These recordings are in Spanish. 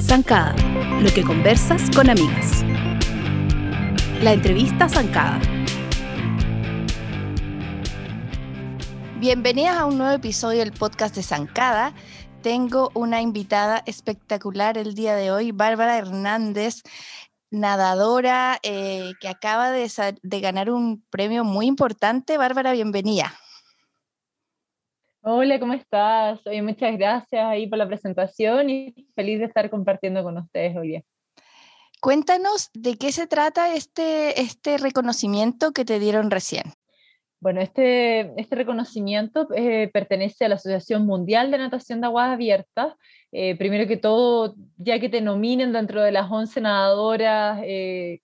Zancada, lo que conversas con amigas. La entrevista Zancada. Bienvenidas a un nuevo episodio del podcast de Zancada. Tengo una invitada espectacular el día de hoy, Bárbara Hernández, nadadora eh, que acaba de, de ganar un premio muy importante. Bárbara, bienvenida. Hola, ¿cómo estás? Oye, muchas gracias ahí por la presentación y feliz de estar compartiendo con ustedes hoy día. Cuéntanos de qué se trata este, este reconocimiento que te dieron recién. Bueno, este, este reconocimiento eh, pertenece a la Asociación Mundial de Natación de Aguas Abiertas. Eh, primero que todo, ya que te nominen dentro de las 11 nadadoras, eh,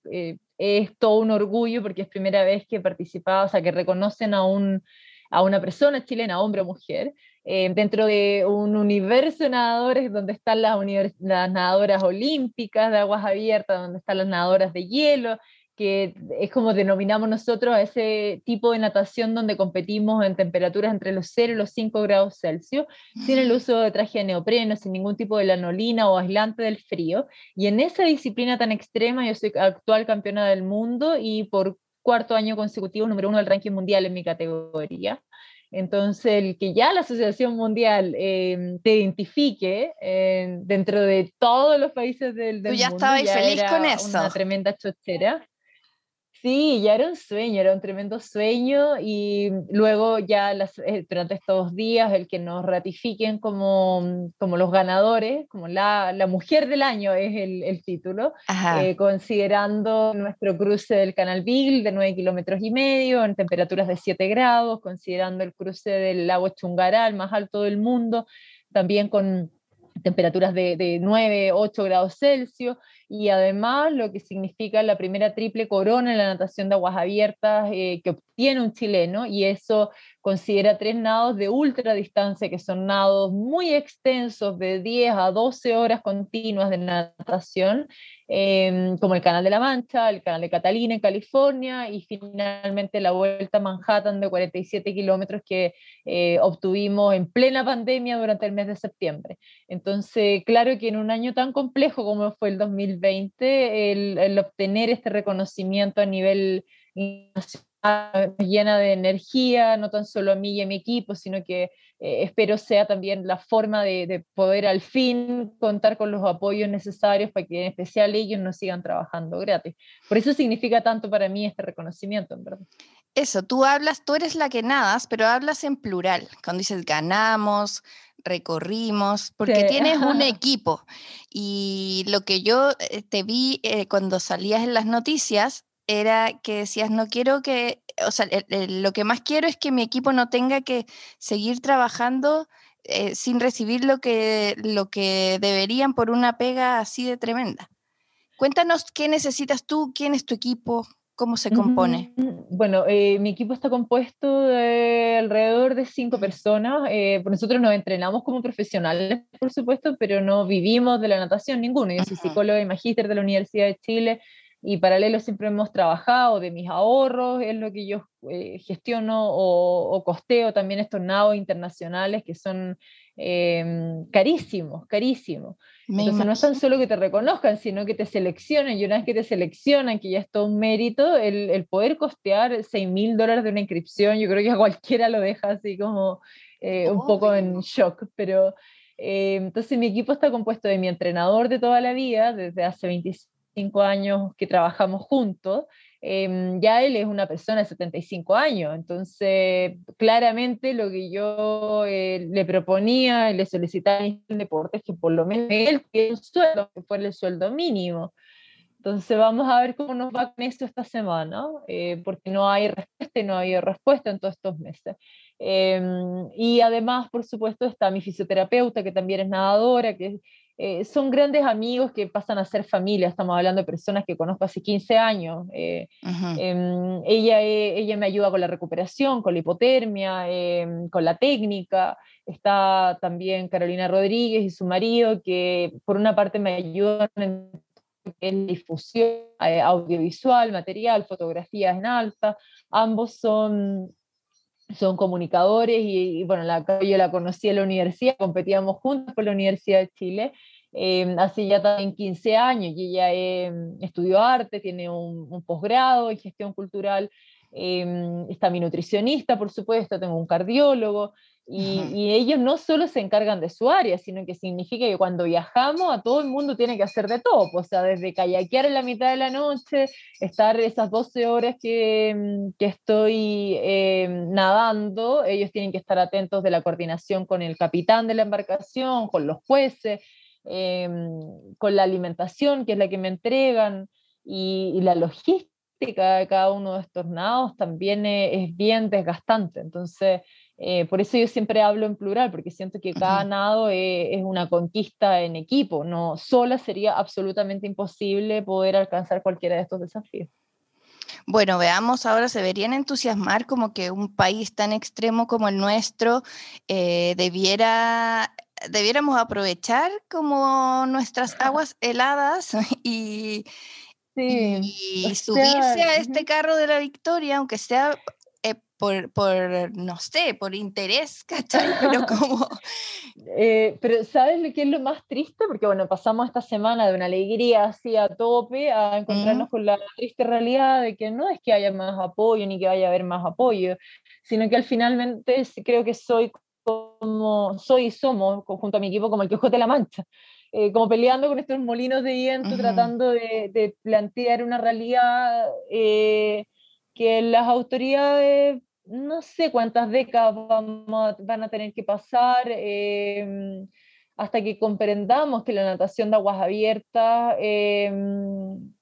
es todo un orgullo porque es primera vez que participaba, o sea, que reconocen a un a una persona chilena, hombre o mujer, eh, dentro de un universo de nadadores donde están las, las nadadoras olímpicas de aguas abiertas, donde están las nadadoras de hielo, que es como denominamos nosotros a ese tipo de natación donde competimos en temperaturas entre los 0 y los 5 grados Celsius, sin el uso de traje de neopreno, sin ningún tipo de lanolina o aislante del frío. Y en esa disciplina tan extrema, yo soy actual campeona del mundo y por cuarto año consecutivo número uno del ranking mundial en mi categoría. Entonces, el que ya la Asociación Mundial em, te identifique eh, dentro de todos los países del, del Tú ya estabas feliz con eso. Una tremenda chochera. Sí, ya era un sueño, era un tremendo sueño y luego ya las, eh, durante estos días el que nos ratifiquen como, como los ganadores, como la, la mujer del año es el, el título, eh, considerando nuestro cruce del Canal Beagle de 9 kilómetros y medio en temperaturas de 7 grados, considerando el cruce del lago Chungaral, más alto del mundo, también con temperaturas de, de 9, 8 grados Celsius y además lo que significa la primera triple corona en la natación de aguas abiertas eh, que obtiene un chileno y eso considera tres nados de ultra distancia que son nados muy extensos de 10 a 12 horas continuas de natación Em, como el Canal de la Mancha, el Canal de Catalina en California y finalmente la Vuelta a Manhattan de 47 kilómetros que eh, obtuvimos en plena pandemia durante el mes de septiembre. Entonces, claro que en un año tan complejo como fue el 2020, el, el obtener este reconocimiento a nivel nacional llena de energía, no tan solo a mí y a mi equipo, sino que eh, espero sea también la forma de, poder al fin contar con los apoyos necesarios para que en especial ellos nos sigan trabajando gratis. Por eso significa tanto para mí este reconocimiento, en verdad. Eso, tú hablas, tú eres la que nadas, pero hablas en plural, cuando dices ganamos, recorrimos, porque tienes un equipo. Y lo que yo eh, te vi eh, cuando salías en las noticias era que decías, no quiero que, o sea, lo que más quiero es que mi equipo no tenga que seguir trabajando eh, sin recibir lo que, lo que deberían por una pega así de tremenda. Cuéntanos qué necesitas tú, quién es tu equipo, cómo se compone. Bueno, eh, mi equipo está compuesto de alrededor de cinco personas. Eh, nosotros nos entrenamos como profesionales, por supuesto, pero no vivimos de la natación ninguno. Yo soy psicóloga y magíster de la Universidad de Chile y paralelo siempre hemos trabajado de mis ahorros, es lo que yo eh, gestiono o, costeo también estos nados internacionales que son em, carísimos, carísimos. Entonces no es tan solo que te reconozcan, sino que te seleccionen y una vez que te seleccionan, que ya es todo un mérito, el, el poder costear 6 mil dólares de una inscripción, yo creo que a cualquiera lo deja así como eh, un poco en shock, pero... Eh, entonces mi equipo está compuesto de mi entrenador de toda la vida, desde hace 25 años que trabajamos juntos, em, ya él es una persona de 75 años, entonces claramente lo que yo eh, le proponía, le solicitaba en el deporte es que por lo menos él que un sueldo, que fuera el sueldo mínimo. Entonces vamos a ver cómo nos va con esto esta semana, eh, porque no hay respuesta y no ha habido respuesta en todos estos meses. Em, y además, por supuesto, está mi fisioterapeuta, que también es nadadora, que eh, son grandes amigos que pasan a ser familia, estamos hablando de personas que conozco hace 15 años. Eh, em, ella, eh, ella me ayuda con la recuperación, con la hipotermia, em, con la técnica. Está también Carolina Rodríguez y su marido, que por una parte me ayudan en difusión audiovisual, material, fotografías en alta. Ambos son son comunicadores y, bueno, la, yo la conocí en la universidad, competíamos juntos por la Universidad de Chile, eh, hace ya también 15 años y ella eh, estudió arte, tiene un, posgrado en gestión cultural, eh, está mi nutricionista, por supuesto, tengo un cardiólogo, y, ellos no solo se encargan de su área, sino que significa que cuando viajamos a todo el mundo tiene que hacer de todo, pues, o sea, desde kayakear en la mitad de la noche, estar esas 12 horas que, mm, que estoy eh, nadando, ellos tienen que estar atentos de la coordinación con el capitán de la embarcación, con los jueces, eh, con la alimentación, que es la que me entregan, y, y la logística de cada uno de estos nados también es, es bien desgastante. Entonces, eh, por eso yo siempre hablo en plural, porque siento que cada nado es, es, una conquista en equipo, no sola sería absolutamente imposible poder alcanzar cualquiera de estos desafíos. Bueno, veamos ahora, se verían entusiasmar como que un país tan extremo como el nuestro eh, debiera, debiéramos aprovechar como nuestras aguas heladas y, y subirse a este carro de la victoria, aunque sea por, por, no sé, por interés, ¿cachai? Pero como... Eh, pero ¿sabes lo que es lo más triste? Porque bueno, pasamos esta semana de una alegría así a tope a encontrarnos con la triste realidad de que no es que haya más apoyo ni que vaya a haber más apoyo, sino que al finalmente creo que soy como, soy y somos, junto a mi equipo, como el Quijote de la Mancha. Eh, como peleando con estos molinos de viento, tratando de, de, plantear una realidad eh, que las autoridades no sé cuántas décadas van a tener que pasar em, hasta que comprendamos que la natación de aguas abiertas, em,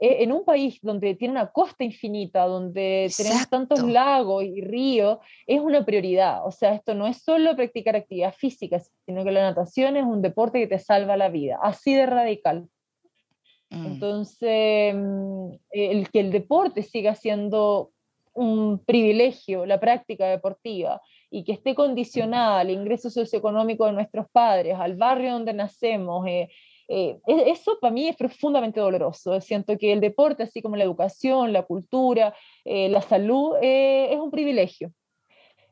e, en un país donde tiene una costa infinita, donde tenemos tantos lagos y ríos, es una prioridad. O sea, esto no es solo practicar actividad física, sino que la natación es un deporte que te salva la vida, así de radical. Mm. Entonces, em, el que el deporte siga siendo un privilegio la práctica deportiva y que esté condicionada al ingreso socioeconómico de nuestros padres, al barrio donde nacemos, eh, eh, e-, eso para mí es profundamente doloroso. Siento que el deporte, así como la educación, la cultura, eh, la salud, es un privilegio.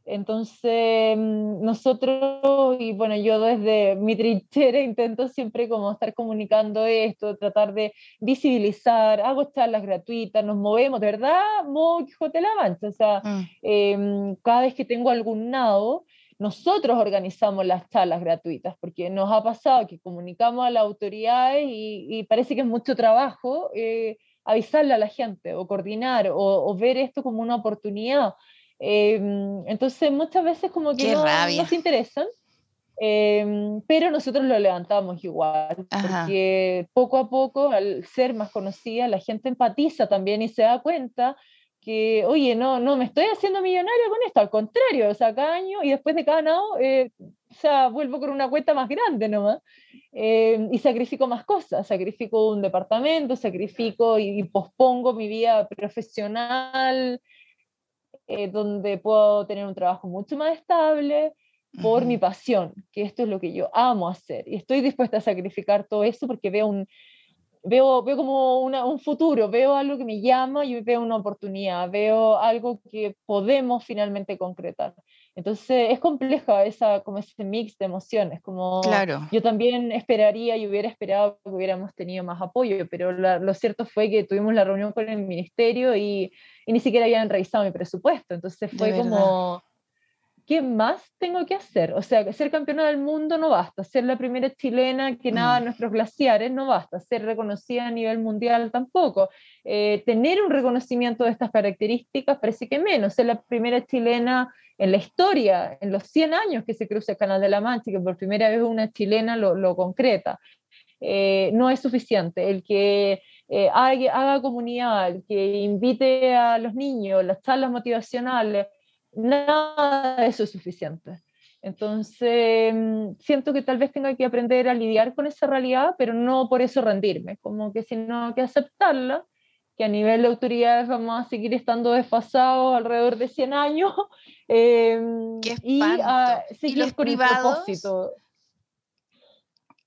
Entonces, mm, nosotros, y bueno, yo desde mi trinchera intento siempre como estar comunicando esto, tratar de visibilizar, hago charlas gratuitas, nos movemos, de verdad, modo Quijote la Mancha, o sea, mm. em, cada vez que tengo algún nado, nosotros organizamos las charlas gratuitas, porque nos ha pasado que comunicamos a las autoridades y, parece que es mucho trabajo eh, avisarle a la gente o coordinar o, o ver esto como una oportunidad Em, entonces muchas veces como que no, no, se interesan, em, pero nosotros lo levantamos igual, porque poco a poco, al ser más conocida, la gente empatiza también y se da cuenta que, oye, no, no me estoy haciendo millonario con esto, al contrario, o sea, cada año y después de cada nado, eh, o sea, vuelvo con una cuenta más grande nomás. Eh, y sacrifico más cosas, sacrifico un departamento, sacrifico y pospongo mi vida profesional, eh, donde puedo tener un trabajo mucho más estable por mi pasión, que esto es lo que yo amo hacer. Y estoy dispuesta a sacrificar todo eso porque veo un, veo, veo como una, un futuro, veo algo que me llama y veo una oportunidad, veo algo que podemos finalmente concretar. Entonces es compleja esa, como ese mix de emociones, como claro. yo también esperaría y hubiera esperado que hubiéramos tenido más apoyo, pero lo cierto fue que tuvimos la reunión con el ministerio y, y ni siquiera habían revisado mi presupuesto, entonces fue como ¿qué más tengo que hacer? O sea, ser campeona del mundo no basta, ser la primera chilena que nada en mm. nuestros glaciares no basta, ser reconocida a nivel mundial tampoco. Eh, tener un reconocimiento de estas características parece que menos, ser la primera chilena en la historia, en los 100 años que se cruza el Canal de la Mancha, y que por primera vez una chilena lo, concreta. Eh, no es suficiente. El que eh, haga, haga, comunidad, el que invite a los niños, las charlas motivacionales, nada de eso es suficiente. Entonces, mm, siento que tal vez tenga que aprender a lidiar con esa realidad, pero no por eso rendirme, como que sino que aceptarla, que a nivel de autoridades vamos a seguir estando desfasados alrededor de 100 años eh, y a seguir los con privados, propósito.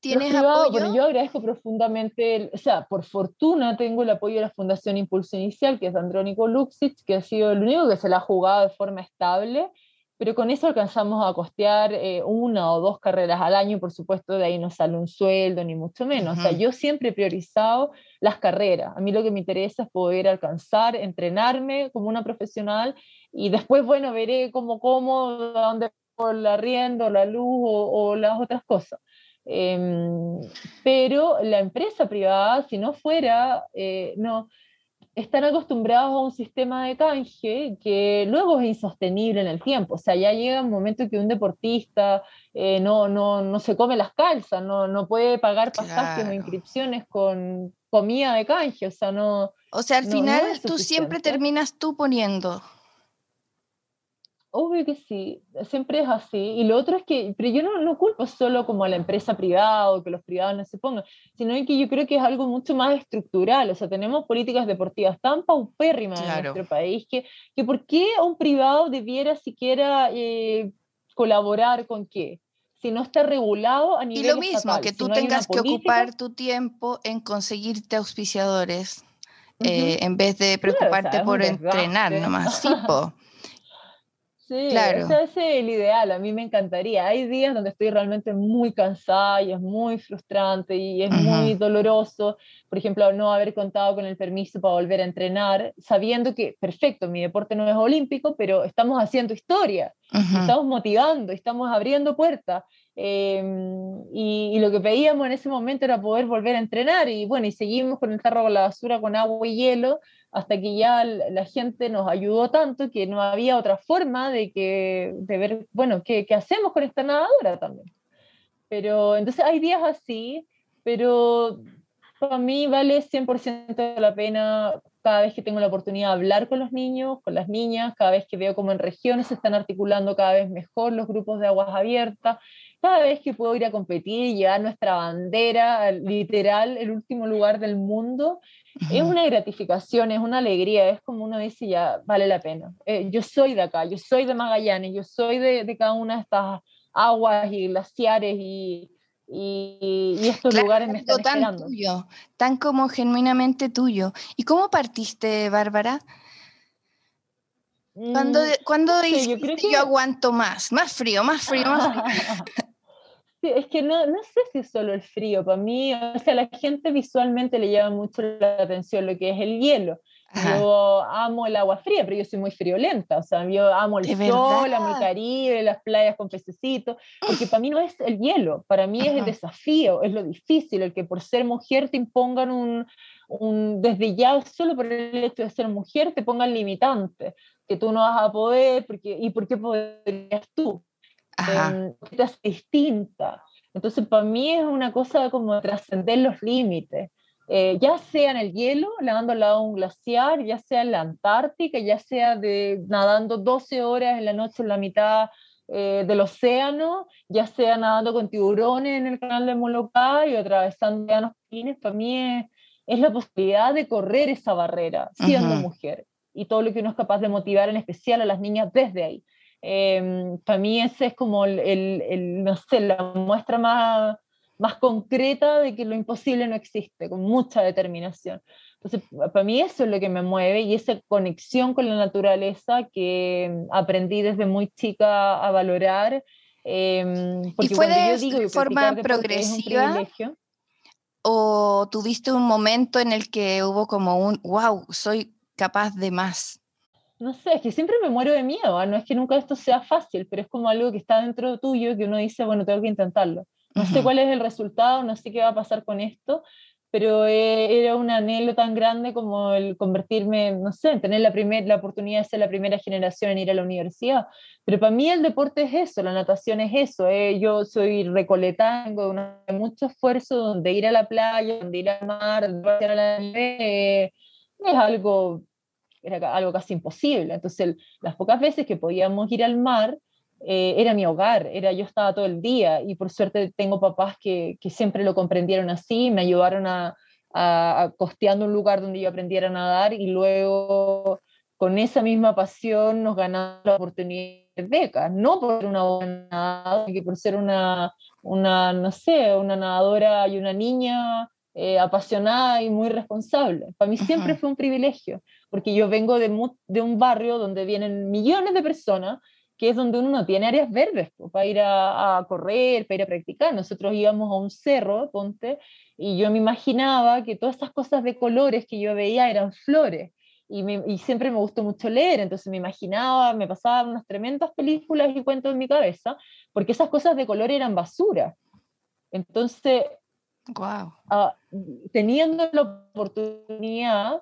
¿Tienes apoyo? Bueno, yo agradezco profundamente, o sea, por fortuna tengo el apoyo de la Fundación Impulso Inicial, que es de Andrónico Luxic, que ha sido el único que se la ha jugado de forma estable pero con eso alcanzamos a costear eh, una o dos carreras al año, por supuesto, de ahí no sale un sueldo, ni mucho menos. O sea, yo siempre he priorizado las carreras. A mí lo que me interesa es poder alcanzar, entrenarme como una profesional y después, bueno, veré cómo, cómo, dónde la arriendo, la luz o, las otras cosas. Em, pero la empresa privada, si no fuera, eh, no, están acostumbrados a un sistema de canje que luego es insostenible en el tiempo. O sea, ya llega un momento que un deportista eh, no, no, no, se come las calzas, no, no puede pagar pasajes o inscripciones con comida de canje. O sea, no. O sea, al final tú siempre terminas tú poniendo. Obvio que sí, siempre es así. Y lo otro es que, pero yo no, no culpo solo como a la empresa privada o que los privados no se pongan, sino que yo creo que es algo mucho más estructural. O sea, tenemos políticas deportivas tan paupérrimas en nuestro país que, que ¿por qué un privado debiera siquiera eh, colaborar con qué? Si no está regulado a nivel Y lo mismo, que tú tengas que ocupar tu tiempo en conseguirte auspiciadores. Eh, en vez de preocuparte por entrenar nomás. Sí, Sí, claro. ese es el ideal, a mí me encantaría. Hay días donde estoy realmente muy cansada y es muy frustrante y es muy doloroso, por ejemplo, no haber contado con el permiso para volver a entrenar, sabiendo que, perfecto, mi deporte no es olímpico, pero estamos haciendo historia, estamos motivando, estamos abriendo puertas. Em, y, y, lo que pedíamos en ese momento era poder volver a entrenar y bueno, y seguimos con el tarro con la basura con agua y hielo hasta que ya la gente nos ayudó tanto que no había otra forma de, que, de ver, bueno, ¿qué, qué hacemos con esta nadadora también? Pero entonces hay días así, pero para mí vale 100% la pena cada vez que tengo la oportunidad de hablar con los niños, con las niñas, cada vez que veo cómo en regiones se están articulando cada vez mejor los grupos de aguas abiertas, cada vez que puedo ir a competir y llevar nuestra bandera, literal, el último lugar del mundo, es una gratificación, es una alegría, es como uno dice, ya vale la pena. Eh, yo soy de acá, yo soy de Magallanes, yo soy de, de cada una de estas aguas y glaciares y, y, estos lugares me están tan esperando. tuyo, tan como genuinamente tuyo. ¿Y cómo partiste, Bárbara? ¿Cuándo, mm, dijiste yo, que... yo, aguanto más? Más frío, más frío, más frío. es que no, no sé si es solo el frío, para mí, o sea, la gente visualmente le llama mucho la atención lo que es el hielo. Yo amo el agua fría, pero yo soy muy friolenta, o sea, yo amo el sol, amo el Caribe, las playas con pececitos, porque para mí no es el hielo, para mí es el desafío, es lo difícil, el que por ser mujer te impongan un, un, desde ya, solo por el hecho de ser mujer, te pongan limitantes, que tú no vas a poder, porque, ¿y por qué podrías tú? Estás distinta. Entonces, para mí es una cosa como trascender los límites. Eh, ya sea en el hielo, nadando al lado de un glaciar, ya sea en la Antártica, ya sea de, nadando 12 horas en la noche en la mitad eh, del océano, ya sea nadando con tiburones en el canal de Molokai y atravesando océanos para mí es, es, la posibilidad de correr esa barrera siendo mujer y todo lo que uno es capaz de motivar en especial a las niñas desde ahí. Em, para mí ese es como el, el, no sé, la muestra más, más concreta de que lo imposible no existe, con mucha determinación. Entonces, para mí eso es lo que me mueve y esa conexión con la naturaleza que aprendí desde muy chica a valorar. Eh, ¿Y fue de forma progresiva? ¿O tuviste un momento en el que hubo como un, wow, soy capaz de más? No sé, es que siempre me muero de miedo, ¿ah? no es que nunca esto sea fácil, pero es como algo que está dentro tuyo que uno dice, bueno, tengo que intentarlo. No sé cuál es el resultado, no sé qué va a pasar con esto, pero eh, era un anhelo tan grande como el convertirme, no sé, tener la, primer, la oportunidad de ser la primera generación en ir a la universidad. Pero para mí el deporte es eso, la natación es eso. Eh. Yo soy recoleta, tengo mucho esfuerzo donde ir a la playa, donde ir al mar, donde ir a la nieve, eh, es algo era algo casi imposible. Entonces, las pocas veces que podíamos ir al mar, eh, era mi hogar, era yo estaba todo el día y por suerte tengo papás que, que siempre lo comprendieron así, me ayudaron a, a, costeando un lugar donde yo aprendiera a nadar y luego con esa misma pasión nos ganamos la oportunidad de becas, no por una buena que por ser una, una, no sé, una nadadora y una niña eh, apasionada y muy responsable. Para mí siempre fue un privilegio, porque yo vengo de, de, un barrio donde vienen millones de personas, que es donde uno no tiene áreas verdes para ir a, correr, para ir a practicar. Nosotros íbamos a un cerro, ponte, y yo me imaginaba que todas esas cosas de colores que yo veía eran flores. Y, y, siempre me gustó mucho leer, entonces me imaginaba, me pasaban unas tremendas películas y cuentos en mi cabeza, porque esas cosas de color eran basura. Entonces, Wow. Ah, teniendo la oportunidad,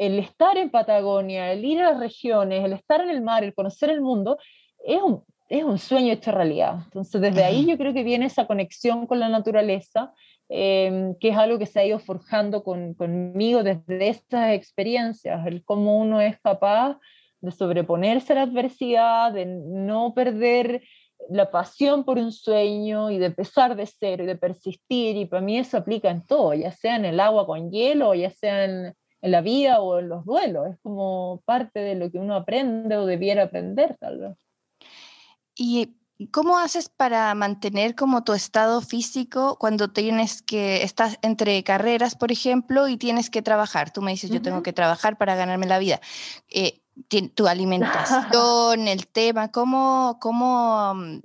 el estar en Patagonia, el ir a las regiones, el estar en el mar, el conocer el mundo, es un, es un sueño hecho realidad. Entonces, desde ahí yo creo que viene esa conexión con la naturaleza, em, que es algo que se ha ido forjando con, conmigo desde estas experiencias, el cómo uno es capaz de sobreponerse a la adversidad, de no perder la pasión por un sueño y de pesar de cero y de persistir, y para mí eso aplica en todo, ya sea en el agua con hielo, ya sea en, en la vida o en los duelos, es como parte de lo que uno aprende o debiera aprender tal vez. ¿Y cómo haces para mantener como tu estado físico cuando tienes que, estás entre carreras, por ejemplo, y tienes que trabajar? Tú me dices, yo tengo que trabajar para ganarme la vida. Eh, tu alimentación, el tema, cómo, cómo mm,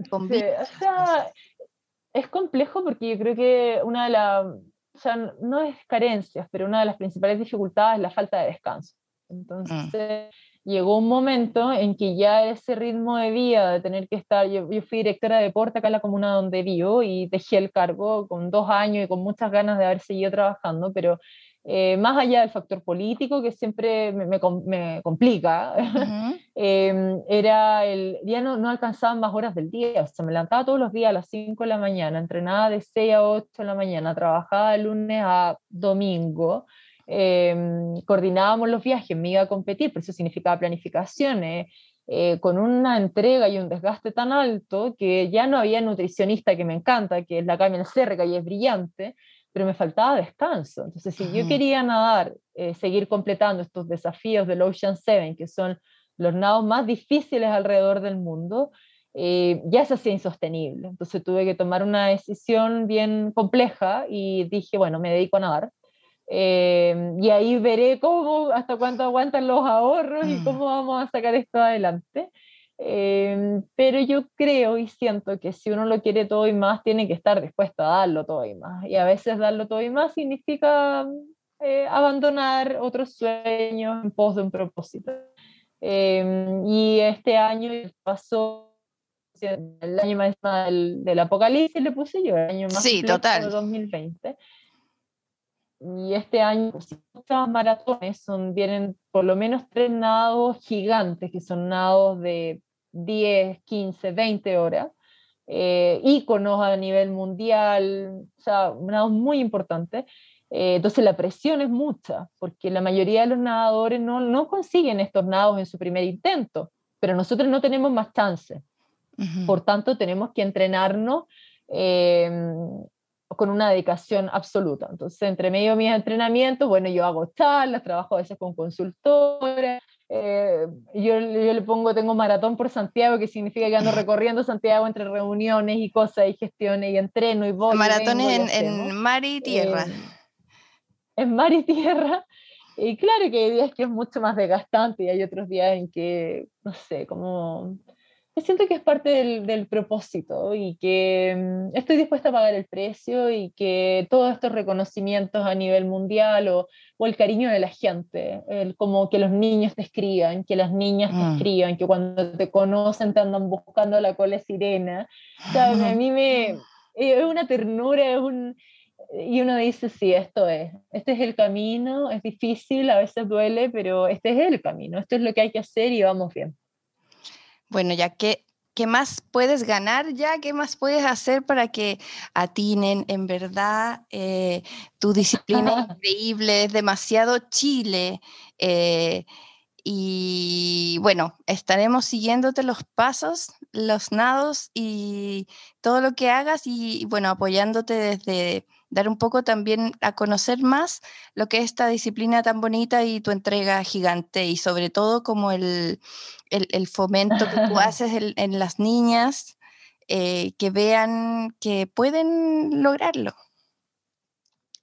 es complejo porque yo creo que una de las, o sea, no es carencias, pero una de las principales dificultades es la falta de descanso. Mm. Entonces, llegó un momento en que ya ese ritmo de vida, de tener que estar, yo, yo, fui directora de deporte acá en la comuna donde vivo y dejé el cargo con dos años y con muchas ganas de haber seguido trabajando, pero eh, más allá del factor político que siempre me, me, complica, em, era el, ya no, no alcanzaban más horas del día, o sea, me levantaba todos los días a las 5 de la mañana, entrenaba de 6 a 8 de la mañana, trabajaba de lunes a domingo, em, coordinábamos los viajes, me iba a competir, pero eso significaba planificaciones, eh, con una entrega y un desgaste tan alto que ya no había nutricionista que me encanta, que es la Camila Cerca y es brillante, pero me faltaba descanso. Entonces, si yo quería nadar, eh, seguir completando estos desafíos del Ocean Seven, que son los nados más difíciles alrededor del mundo, eh, ya se hacía insostenible. Entonces tuve que tomar una decisión bien compleja y dije, bueno, me dedico a nadar. Eh, y ahí veré cómo, hasta cuánto aguantan los ahorros y mm. cómo vamos a sacar esto adelante. Em, pero yo creo y siento que si uno lo quiere todo y más, tiene que estar dispuesto a darlo todo y más. Y a veces darlo todo y más significa eh, abandonar otros sueños en pos de un propósito. Em, y este año pasó el año más del, del, apocalipsis, le puse yo, el año más sí, total. 2020. Y este año, pues, muchas maratones son, vienen por lo menos tres nados gigantes, que son nados de 10, 15, 20 horas, eh, íconos a nivel mundial, o sea, nados muy importantes. Eh, entonces la presión es mucha, porque la mayoría de los nadadores no, no consiguen estos nados en su primer intento, pero nosotros no tenemos más chance. Por tanto, tenemos que entrenarnos eh, con una dedicación absoluta. Entonces, entre medio de mis entrenamientos, bueno, yo hago charlas, trabajo a veces con consultores, eh, yo, yo, le pongo, tengo maratón por Santiago, que significa que ando recorriendo Santiago entre reuniones y cosas y gestiones y entreno y voy. Maratones en, en, mar y tierra. en mar y tierra. Y claro que hay días que es mucho más desgastante y hay otros días en que, no sé, como siento que es parte del, del, propósito y que mm, estoy dispuesta a pagar el precio y que todos estos reconocimientos a nivel mundial o, o el cariño de la gente, el, como que los niños te escriban, que las niñas te mm. escriban, que cuando te conocen te andan buscando la cola sirena. ¿sabes? A mí me, eh, es una ternura, es un, y uno dice, sí, esto es, este es el camino, es difícil, a veces duele, pero este es el camino, esto es lo que hay que hacer y vamos bien. Bueno, ya que ¿qué más puedes ganar ya? ¿Qué más puedes hacer para que atinen? En verdad, eh, tu disciplina es increíble, es demasiado chile. Eh, y bueno, estaremos siguiéndote los pasos, los nados y todo lo que hagas y bueno, apoyándote desde dar un poco también a conocer más lo que es esta disciplina tan bonita y tu entrega gigante y sobre todo como el, el, fomento que tú haces en, las niñas. eh, que vean que pueden lograrlo.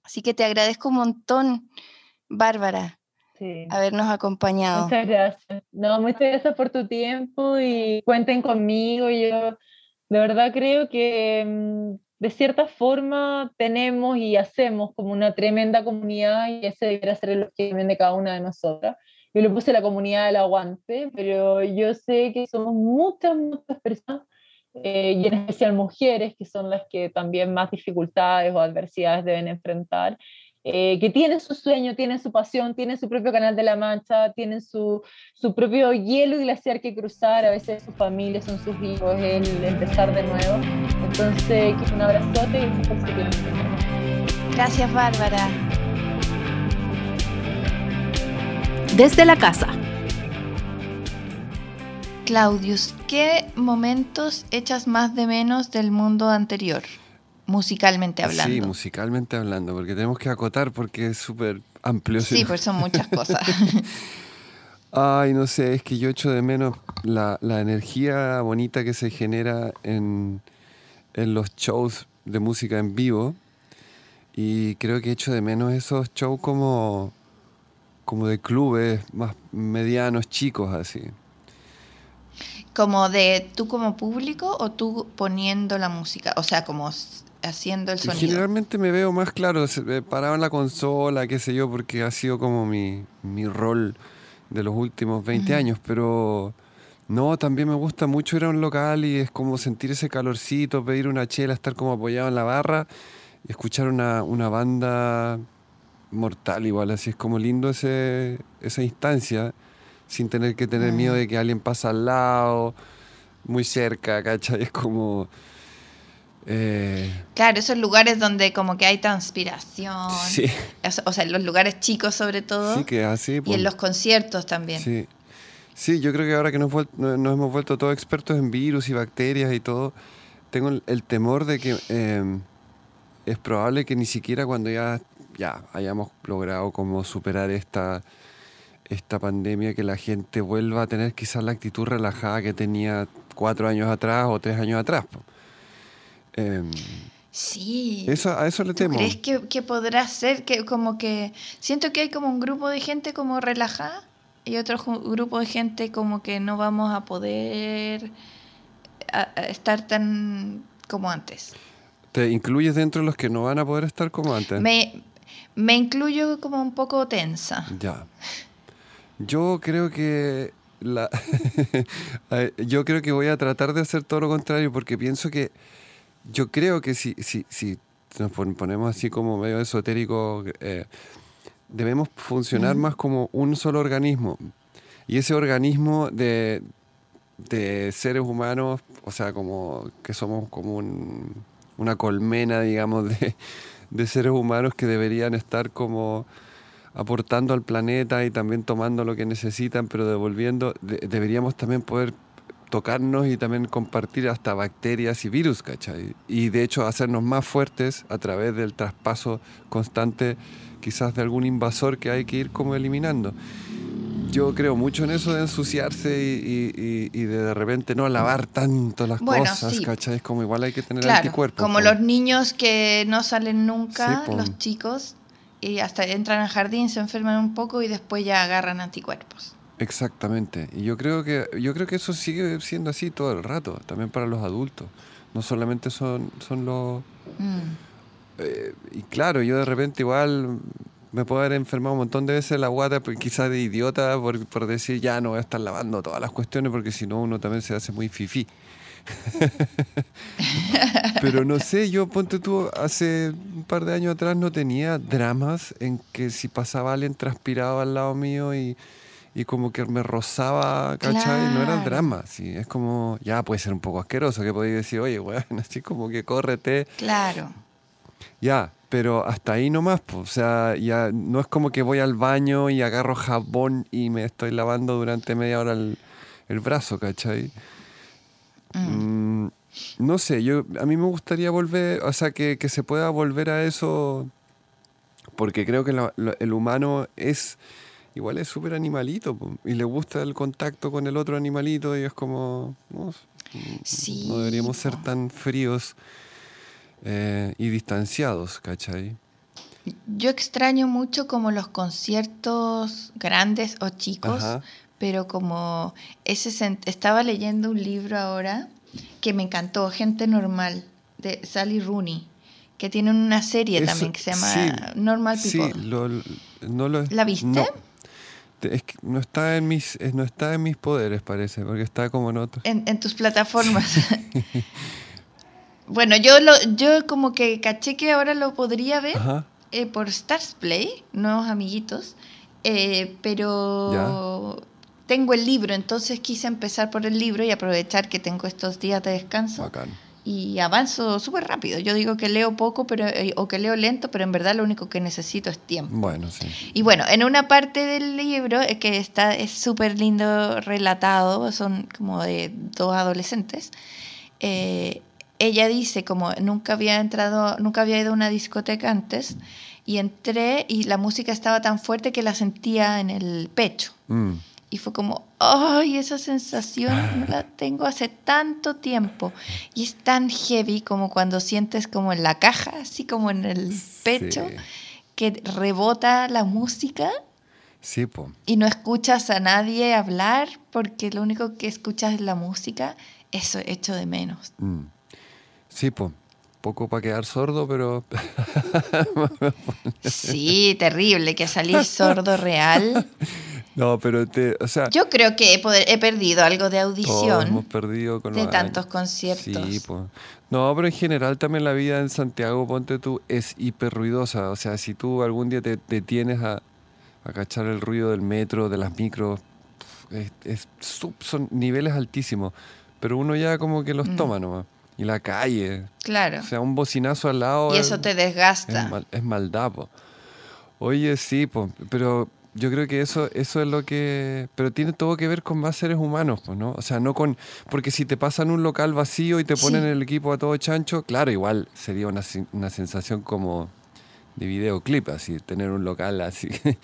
Así que te agradezco un montón, Bárbara, habernos acompañado. Muchas gracias. No, muchas gracias por tu tiempo y cuenten conmigo. Yo de verdad creo que mm, de cierta forma tenemos y hacemos como una tremenda comunidad y ese debería ser el objetivo de cada una de nosotras. Yo le puse la comunidad del aguante, pero yo sé que somos muchas, muchas personas eh, y en especial mujeres, que son las que también más dificultades o adversidades deben enfrentar, eh, que tienen su sueño, tienen su pasión, tienen su propio canal de la Mancha, tienen su, su propio hielo y glaciar que cruzar, a veces sus familias son sus hijos, el empezar de nuevo. Entonces, un abrazote y gracias por su Gracias, Bárbara. Desde la casa. Claudius, ¿qué momentos echas más de menos del mundo anterior? Musicalmente hablando. Sí, musicalmente hablando, porque tenemos que acotar porque es súper amplio. Sí, pues son muchas cosas. Ay, no sé, es que yo echo de menos la, energía bonita que se genera en, los shows de música en vivo. Y creo que echo de menos esos shows como, como de clubes más medianos, chicos, así. ¿Como de tú como público o tú poniendo la música? O sea, como haciendo el sonido. Generalmente me veo más claro, parado en la consola, qué sé yo, porque ha sido como mi, rol de los últimos 20 años, pero no, también me gusta mucho ir a un local y es como sentir ese calorcito, pedir una chela, estar como apoyado en la barra y escuchar una, banda mortal igual, así es como lindo ese, esa instancia, sin tener que tener miedo de que alguien pasa al lado, muy cerca, ¿cachai? Es como eh, claro, esos lugares donde como que hay transpiración. Sí. O sea, en los lugares chicos sobre todo. Sí, que así. y en pues. los conciertos también. Sí. Sí, yo creo que ahora que nos, hemos vuelto todos expertos en virus y bacterias y todo, tengo el, temor de que em, es probable que ni siquiera cuando ya, ya hayamos logrado como superar esta, esta pandemia, que la gente vuelva a tener quizás la actitud relajada que tenía cuatro años atrás o tres años atrás. Em, sí. Eso, a eso le temo. ¿Crees que, podrá ser que como que siento que hay como un grupo de gente como relajada y otro grupo de gente como que no vamos a poder estar tan como antes? ¿Te incluyes dentro de los que no van a poder estar como antes? Me, me incluyo como un poco tensa. Ya. Yo creo que la yo creo que voy a tratar de hacer todo lo contrario porque pienso que yo creo que si, si, si nos ponemos así como medio esotérico, eh, debemos funcionar más como un solo organismo. Y ese organismo de, de seres humanos, o sea, como que somos como una colmena, digamos, de, de, seres humanos que deberían estar como aportando al planeta y también tomando lo que necesitan, pero devolviendo, deberíamos también poder tocarnos y también compartir hasta bacterias y virus, ¿cachai? Y de hecho hacernos más fuertes a través del traspaso constante quizás de algún invasor que hay que ir como eliminando. Yo creo mucho en eso de ensuciarse y, de de repente no lavar tanto las cosas, ¿cachai? Es como igual hay que tener claro, anticuerpos. Como los niños que no salen nunca, los chicos, y hasta entran al jardín, se enferman un poco y después ya agarran anticuerpos. Exactamente. Y yo creo que yo creo que eso sigue siendo así todo el rato, también para los adultos. No solamente son, son los... Mm. Eh, y claro, yo de repente igual me puedo haber enfermado un montón de veces la guata, pues, quizás de idiota, por, por, decir ya no voy a estar lavando todas las cuestiones porque si no uno también se hace muy fifí. Pero no sé, yo ponte tú, hace un par de años atrás no tenía dramas en que si pasaba alguien transpirado al lado mío y y como que me rozaba, ¿cachai? No era el drama, sí, es como, ya puede ser un poco asqueroso, que podéis decir, oye, weón, así como que córrete. Claro. Ya, pero hasta ahí nomás, pues, o sea, ya no es como que voy al baño y agarro jabón y me estoy lavando durante media hora el, brazo, ¿cachai? Mm. Mm, no sé, yo, a mí me gustaría volver, o sea, que, se pueda volver a eso, porque creo que el humano es igual es súper animalito y le gusta el contacto con el otro animalito y es como... Sí, no deberíamos ser tan fríos eh, y distanciados, ¿cachai? Yo extraño mucho como los conciertos grandes o chicos, Ajá. pero como ese estaba leyendo un libro ahora que me encantó, Gente Normal, de Sally Rooney, que tiene una serie Eso- también que se llama sí, Normal People. lo- lo- no lo, ¿La viste? No. Te- Es que no está en mis, eh, no está en mis poderes, parece, porque está como en otro. En, en tus plataformas. bueno, yo lo, yo como que caché que ahora lo podría ver eh, por Stars Play, nuevos amiguitos, eh, pero tengo el libro, entonces quise empezar por el libro y aprovechar que tengo estos días de descanso Bacán. Y avanzo súper rápido. Yo digo que leo poco pero, eh, o que leo lento, pero en verdad lo único que necesito es tiempo. Bueno, sí. Y bueno, en una parte del libro eh, que está es súper lindo relatado, son como de dos adolescentes. eh, ella dice como nunca había entrado, nunca había ido a una discoteca antes y entré y la música estaba tan fuerte que la sentía en el pecho. Mm. Y fue como, ¡ay! Esa sensación no la tengo hace tanto tiempo. Y es tan heavy como cuando sientes como en la caja, así como en el pecho, Sí. que rebota la música Sí, po. y no escuchas a nadie hablar porque lo único que escuchas es la música. Eso echo de menos. Mm. Sí, po. Poco para quedar sordo, pero Sí, terrible que salís sordo real. no, pero te, o sea, Yo creo que he, poder- he perdido algo de todos hemos audición perdido con de tantos años. conciertos. Sí, pues. No, pero en general también la vida en Santiago, ponte tú, es hiper ruidosa. O sea, si tú algún día te detienes a, a cachar el ruido del metro, de las micros, es, es son niveles altísimos. Pero uno ya como que los Mm. toma nomás. Y la calle, Claro. o sea, un bocinazo al lado. Y es- eso te es, desgasta. mal- es maldad, po. Oye, sí, po, pero yo creo que eso, eso es lo que... Pero tiene todo que ver con más seres humanos, po, ¿no? O sea, no con... Porque si te pasan un local vacío y te ponen Sí. el equipo a todo chancho, claro, igual sería una, una sensación como de videoclip, así, tener un local así.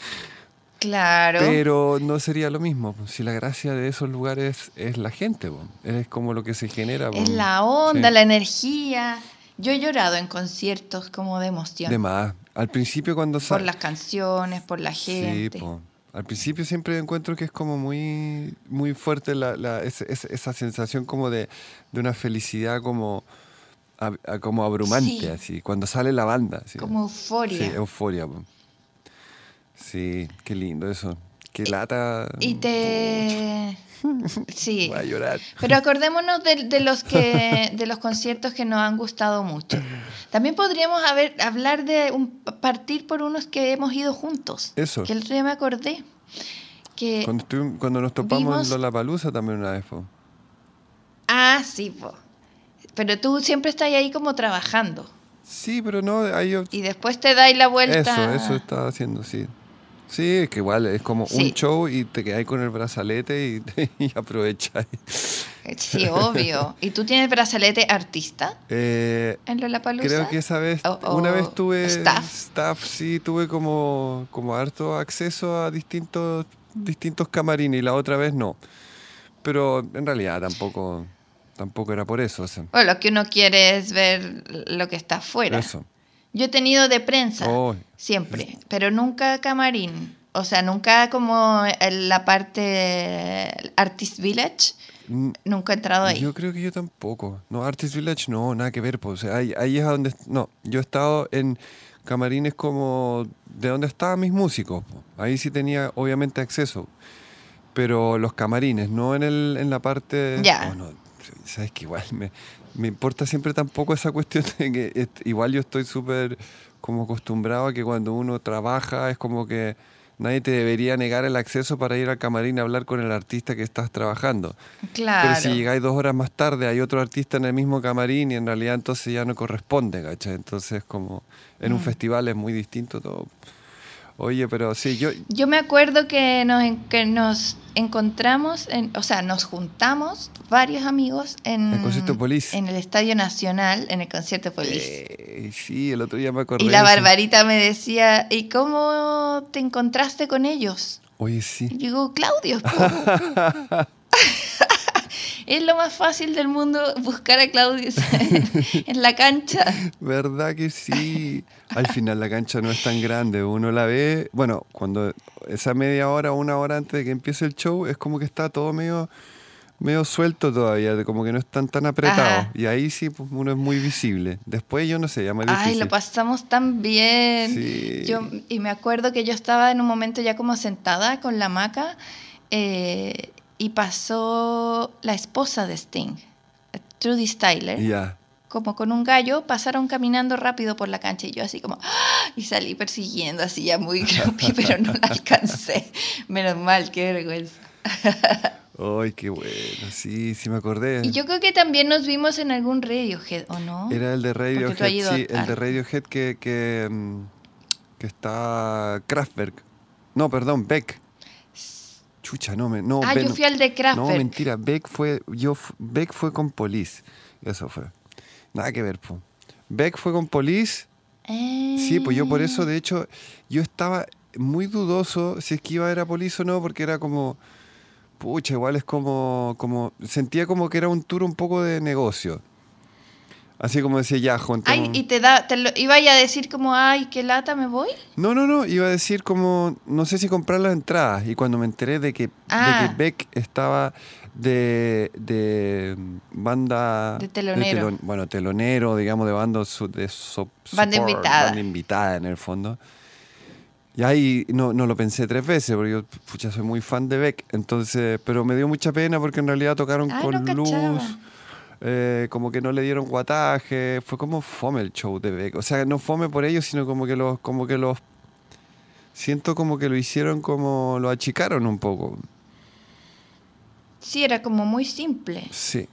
Claro. Pero no sería lo mismo, po, si la gracia de esos lugares es la gente, po, es como lo que se genera. Es po. la onda, Sí. la energía. Yo he llorado en conciertos como de emoción. De más. Al principio cuando por sale... las canciones, por la gente. Sí, po. Al principio siempre encuentro que es como muy, muy fuerte la, la- esa sensación como de, de una felicidad como, a- como abrumante, Sí. así, cuando sale la banda. así. Como Sí, euforia. euforia. po. Sí, qué lindo eso. Qué lata. y te... Sí. Voy a llorar. Pero acordémonos de, de los que de los conciertos que nos han gustado mucho. También podríamos haber, hablar de un, partir por unos que hemos ido juntos. Eso. Que el otro día me acordé. Que, Cuando, cuando nos topamos vimos- en Lollapalooza también una vez. po. Ah, sí, po. Pero tú siempre estás ahí como trabajando. Sí, pero no, ahí yo- Y después te dais la vuelta. Eso, eso estaba haciendo, sí. Sí, es que igual es como Sí. un show y te quedas con el brazalete y, y aprovechas. Sí, obvio. ¿Y tú tienes brazalete artista Eh, en Lollapalooza? creo que esa vez, O- una o vez tuve staff. sí, tuve como, como harto acceso a distintos, distintos camarines y la otra vez no. Pero en realidad tampoco, tampoco era por eso. o sea, Bueno, lo que uno quiere es ver lo que está afuera. eso. Yo he tenido de prensa, Oh, siempre, pero nunca camarín. O sea, nunca como en la parte Artist Village, mm, nunca he entrado ahí. Yo creo que yo tampoco. No, Artist Village no, nada que ver. Pues, o sea, ahí, ahí es a donde... No, yo he estado en camarines como de donde estaban mis músicos. po. Ahí sí tenía obviamente acceso. Pero los camarines, no en, el, en la parte... Ya. Oh, no, sabes que igual me, me importa siempre tampoco esa cuestión de que igual yo estoy súper como acostumbrado a que cuando uno trabaja es como que nadie te debería negar el acceso para ir al camarín a hablar con el artista que estás trabajando. Claro. Pero si llegáis dos horas más tarde, hay otro artista en el mismo camarín y en realidad entonces ya no corresponde, ¿cachai? Entonces como en un Mm. festival es muy distinto todo. Oye, pero sí, yo... Yo me acuerdo que nos, que nos encontramos, en, o sea, nos juntamos varios amigos en, El concierto Police. en el Estadio Nacional, en el concierto Police. Eh, sí, el otro día me acordé. y la. Barbarita me decía, ¿y cómo te encontraste con ellos? Oye, sí. Y digo, Claudio. po". Es lo más fácil del mundo buscar a Claudius en, la cancha. ¿Verdad que sí? Al final la cancha no es tan grande. Uno la ve, bueno, cuando esa media hora o una hora antes de que empiece el show, es como que está todo medio medio suelto todavía, como que no están tan apretados. Y ahí sí pues, uno es muy visible. Después yo no sé, ya difícil. Ay, lo pasamos tan bien. Yo, y me acuerdo que yo estaba en un momento ya como sentada con la maca eh, y pasó la esposa de Sting, Trudy Styler. Ya. Como con un gallo, pasaron caminando rápido por la cancha y yo así como, ¡ah! y salí persiguiendo así ya muy grumpy, pero no la alcancé. Menos mal, qué vergüenza. Ay, qué bueno, sí, sí me acordé. Y yo creo que también nos vimos en algún Radiohead, ¿o no? Era el de Radiohead, sí, el de Radiohead que, que, mm, que está Kraftwerk. No, perdón, Beck. Chucha, no, me, no. Ah, yo fui al de Kraftwerk. No, mentira, Beck fue, yo, Beck fue con Police. Eso fue. Nada que ver, po. Beck fue con Police. Sí, pues yo por eso, de hecho, yo estaba muy dudoso si es que iba a ver a Police o no, porque era como pucha, igual es como, como, sentía como que era un tour un poco de negocio. Así como decía ya, Ay, y te da, te lo, iba a decir como, ay, qué lata, me voy. No, no, no, iba a decir como, no sé si comprar las entradas. Y cuando me enteré de que, de que ah. Beck estaba de, de banda... De telonero. bueno, telonero, digamos, de banda, de banda invitada. Banda invitada en el fondo. Y ahí no, no lo pensé tres veces, porque yo pucha, soy muy fan de Beck, entonces, pero me dio mucha pena porque en realidad tocaron con luz, eh, como que no le dieron guataje, fue como fome el show de Beck. O sea, no fome por ellos, sino como que los, como que los siento como que lo hicieron como lo achicaron un poco. Sí, era como muy simple. Sí,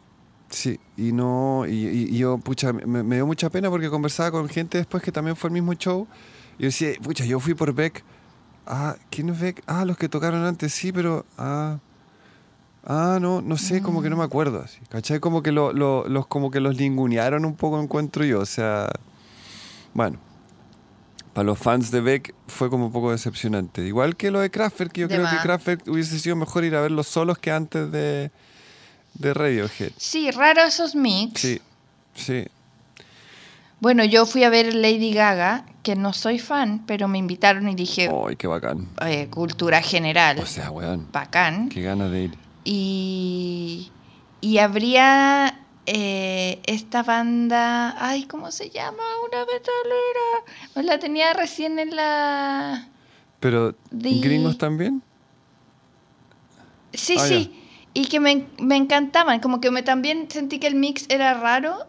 sí. Y no, y, yo, pucha, me, me, dio mucha pena porque conversaba con gente después que también fue el mismo show yo decía, pucha, yo fui por Beck. Ah, ¿quién es Beck? Ah, los que tocaron antes, sí, pero. Ah. Ah, no, no sé, como que no me mm. acuerdo. Así, ¿Cachai? Como que, lo, los, como que los lingunearon un poco, encuentro yo. O sea, bueno, para los fans de Beck fue como un poco decepcionante. Igual que lo de Kraftwerk, que yo creo que Kraftwerk hubiese sido mejor ir a verlos solos que antes de, de Radiohead. Sí, raro esos mix. Sí, sí. Bueno, yo fui a ver Lady Gaga, que no soy fan, pero me invitaron y dije... ¡Ay, qué bacán! Eh, cultura general. O sea, weón. Bacán. Qué ganas de ir. Y, y habría eh, esta banda... Ay, ¿cómo se llama? Una metalera. Pues la tenía recién en la... ¿Pero gringos también? Sí, ah, sí. Y que me, me encantaban. Como que me también sentí que el mix era raro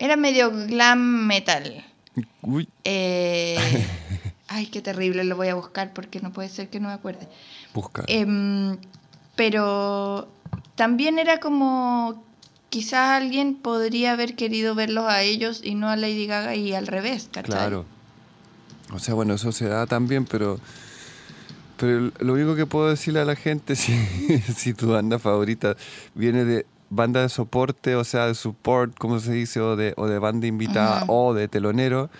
era medio glam metal. Uy. Eh, ay, qué terrible, lo voy a buscar porque no puede ser que no me acuerde. Busca. Em, pero también era como quizás alguien podría haber querido verlos a ellos y no a Lady Gaga y al revés, ¿cachai? Claro. O sea, bueno, eso se da también, pero, pero lo único que puedo decirle a la gente, si, si tu banda favorita viene de banda de soporte, o sea, de support, como se dice, o de, o de banda invitada o de telonero,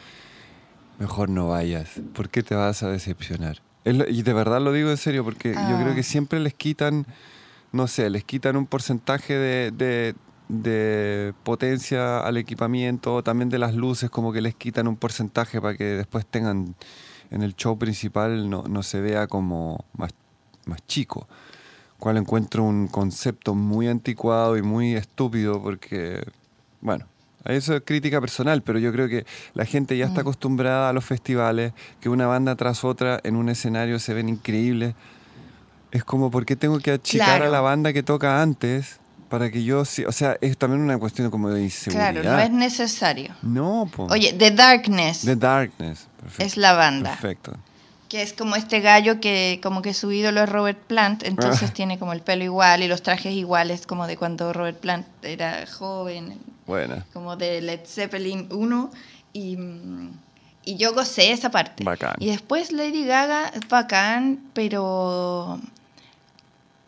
mejor no vayas, porque te vas a decepcionar. Y de verdad lo digo en serio, porque yo creo que ah. siempre les quitan, no sé, les quitan un porcentaje de, de, potencia al equipamiento, también de las luces, como que les quitan un porcentaje para que después tengan en el show principal no, no se vea como más, más chico cual encuentro un concepto muy anticuado y muy estúpido porque, bueno, eso es crítica personal, pero yo creo que la gente ya está mm. acostumbrada a los festivales, que una banda tras otra en un escenario se ven increíbles. Es como, ¿por qué tengo que achicar a la banda que toca antes para que yo... O sea, es también una cuestión como de inseguridad. Claro, no es necesario. No, pues. Oye, The Darkness. The Darkness. Es la banda. Perfecto que es como este gallo que como que su ídolo es Robert Plant, entonces ah. tiene como el pelo igual y los trajes iguales como de cuando Robert Plant era joven, Buena. como de Led Zeppelin 1 y, y yo gocé esa parte. Bacán. Y después Lady Gaga, bacán, pero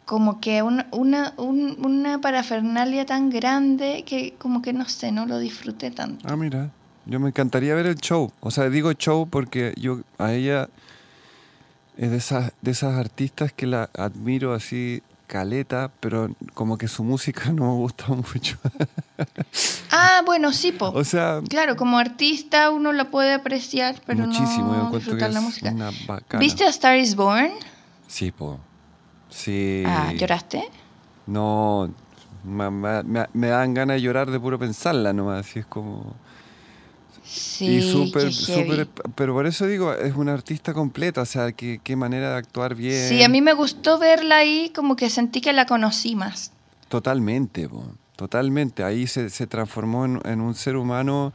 como que una, una, una parafernalia tan grande que como que no sé, no lo disfruté tanto. Ah, mira, yo me encantaría ver el show. O sea, digo show porque yo a ella es de esas, de esas artistas que la admiro así caleta, pero como que su música no me gusta mucho. Ah, bueno, sí, po. o sea, Claro, como artista uno la puede apreciar, pero muchísimo, yo no que disfrutar la es música. una bacana. ¿Viste A Star is Born? Sí, po. Sí. Ah, ¿lloraste? No, me- me- me dan ganas de llorar de puro pensarla nomás, así es como... Sí, y súper, súper, pero por eso digo, es una artista completa, o sea, qué, qué manera de actuar bien. Sí, a mí me gustó verla ahí, como que sentí que la conocí más. Totalmente, po, totalmente. Ahí se, se transformó en, en un ser humano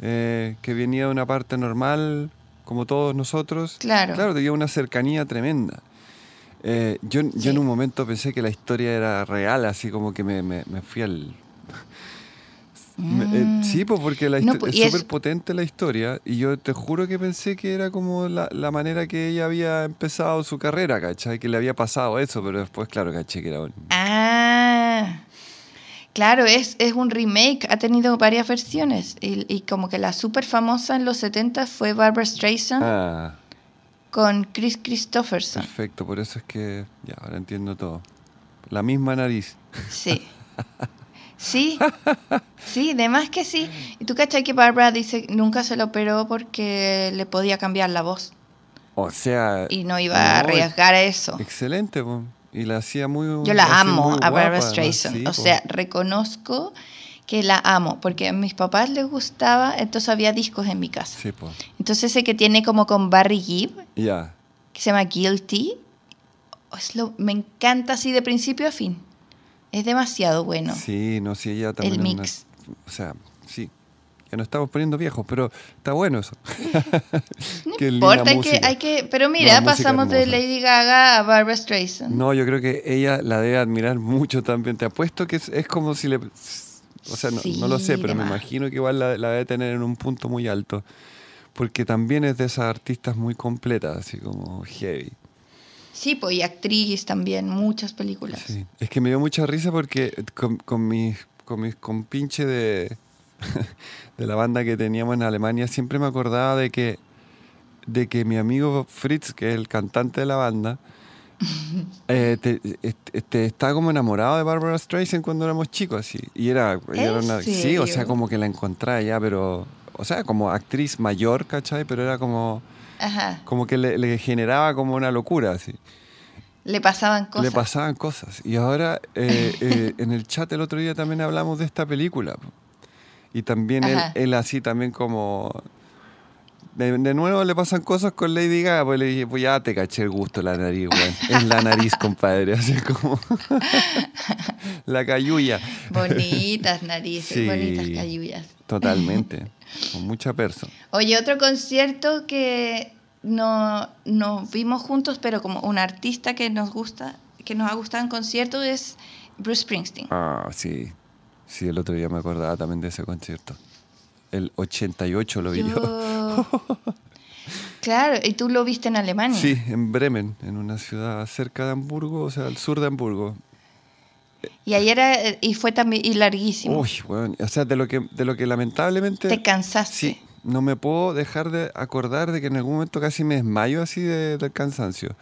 eh, que venía de una parte normal, como todos nosotros. Claro. Claro, tenía una cercanía tremenda. Eh, yo, yo en un momento pensé que la historia era real, así como que me, me- me fui al... eh, Mm. sí, pues porque la No, pues, es súper potente la historia y yo te juro que pensé que era como la, la manera que ella había empezado su carrera, ¿cachai? Que le había pasado eso, pero después, claro, caché que era un... Ah, claro, es, es un remake, ha tenido varias versiones. Y, y como que la súper famosa en los 70 fue Barbara Streisand Ah, con Chris Christopherson. perfecto, por eso es que ya, ahora entiendo todo. La misma nariz. Sí. Sí, sí, de más que sí. Y tú cachai que Barbara dice nunca se lo operó porque le podía cambiar la voz O sea, y no iba a arriesgar a eso. excelente, po. y la hacía muy Yo la amo a Barbara guapa, además, Streisand. sí, o po. sea, reconozco que la amo porque a mis papás les gustaba, entonces había discos en mi casa. Sí, po. Entonces ese que tiene como con Barry Gibb, Ya. que se llama Guilty, es lo- me encanta así de principio a fin. Es demasiado bueno. Sí, no, sí, ella también. el una- mix. o sea, sí. Ya nos estamos poniendo viejos, pero está bueno eso. No Qué importa, hay que, música. hay que, pero mira, pasamos de. Lady Gaga a Barbara Streisand. No, yo creo que ella la debe admirar mucho también. Te apuesto que es, es como si le. O sea, no, no lo sé, pero me imagino que igual la, la debe tener en un punto muy alto. Porque también es de esas artistas muy completas, así como heavy. Sí, pues y actriz también, muchas películas. Sí. Es que me dio mucha risa porque con, con mis, con mis compinches de, de la banda que teníamos en Alemania, siempre me acordaba de que, de que mi amigo Fritz, que es el cantante de la banda, eh, te- este, este, estaba como enamorado de Barbara Streisand cuando éramos chicos, así. Y era, era ¿En una- sí, o sea, como que la encontraba ya, pero, o sea, como actriz mayor, ¿cachai? Pero era como, Ajá. como que le, le generaba como una locura, así. Le pasaban cosas. Le pasaban cosas. Y ahora eh, eh, en el chat el otro día también hablamos de esta película. Y también él, así también como... De, de nuevo le pasan cosas con Lady Gaga, pues le dije, pues ya te caché el gusto la nariz, weón. Es la nariz, compadre, así como... la cayuya. Bonitas narices, Sí. bonitas cayullas. Totalmente. Con mucha perso. Oye, otro concierto que no, nos vimos juntos, pero como un artista que nos gusta, que nos ha gustado en concierto es Bruce Springsteen. Ah, sí. Sí, el otro día me acordaba también de ese concierto. El 88 lo vi yo. Yo- Claro, y tú lo viste en Alemania. Sí, en Bremen, en una ciudad cerca de Hamburgo, o sea, al sur de Hamburgo. Y ayer era- y fue también y larguísimo. Uy, bueno, o sea, de lo que, de lo que lamentablemente... Te cansaste. Sí, no me puedo dejar de acordar de que en algún momento casi me desmayo así de, del cansancio.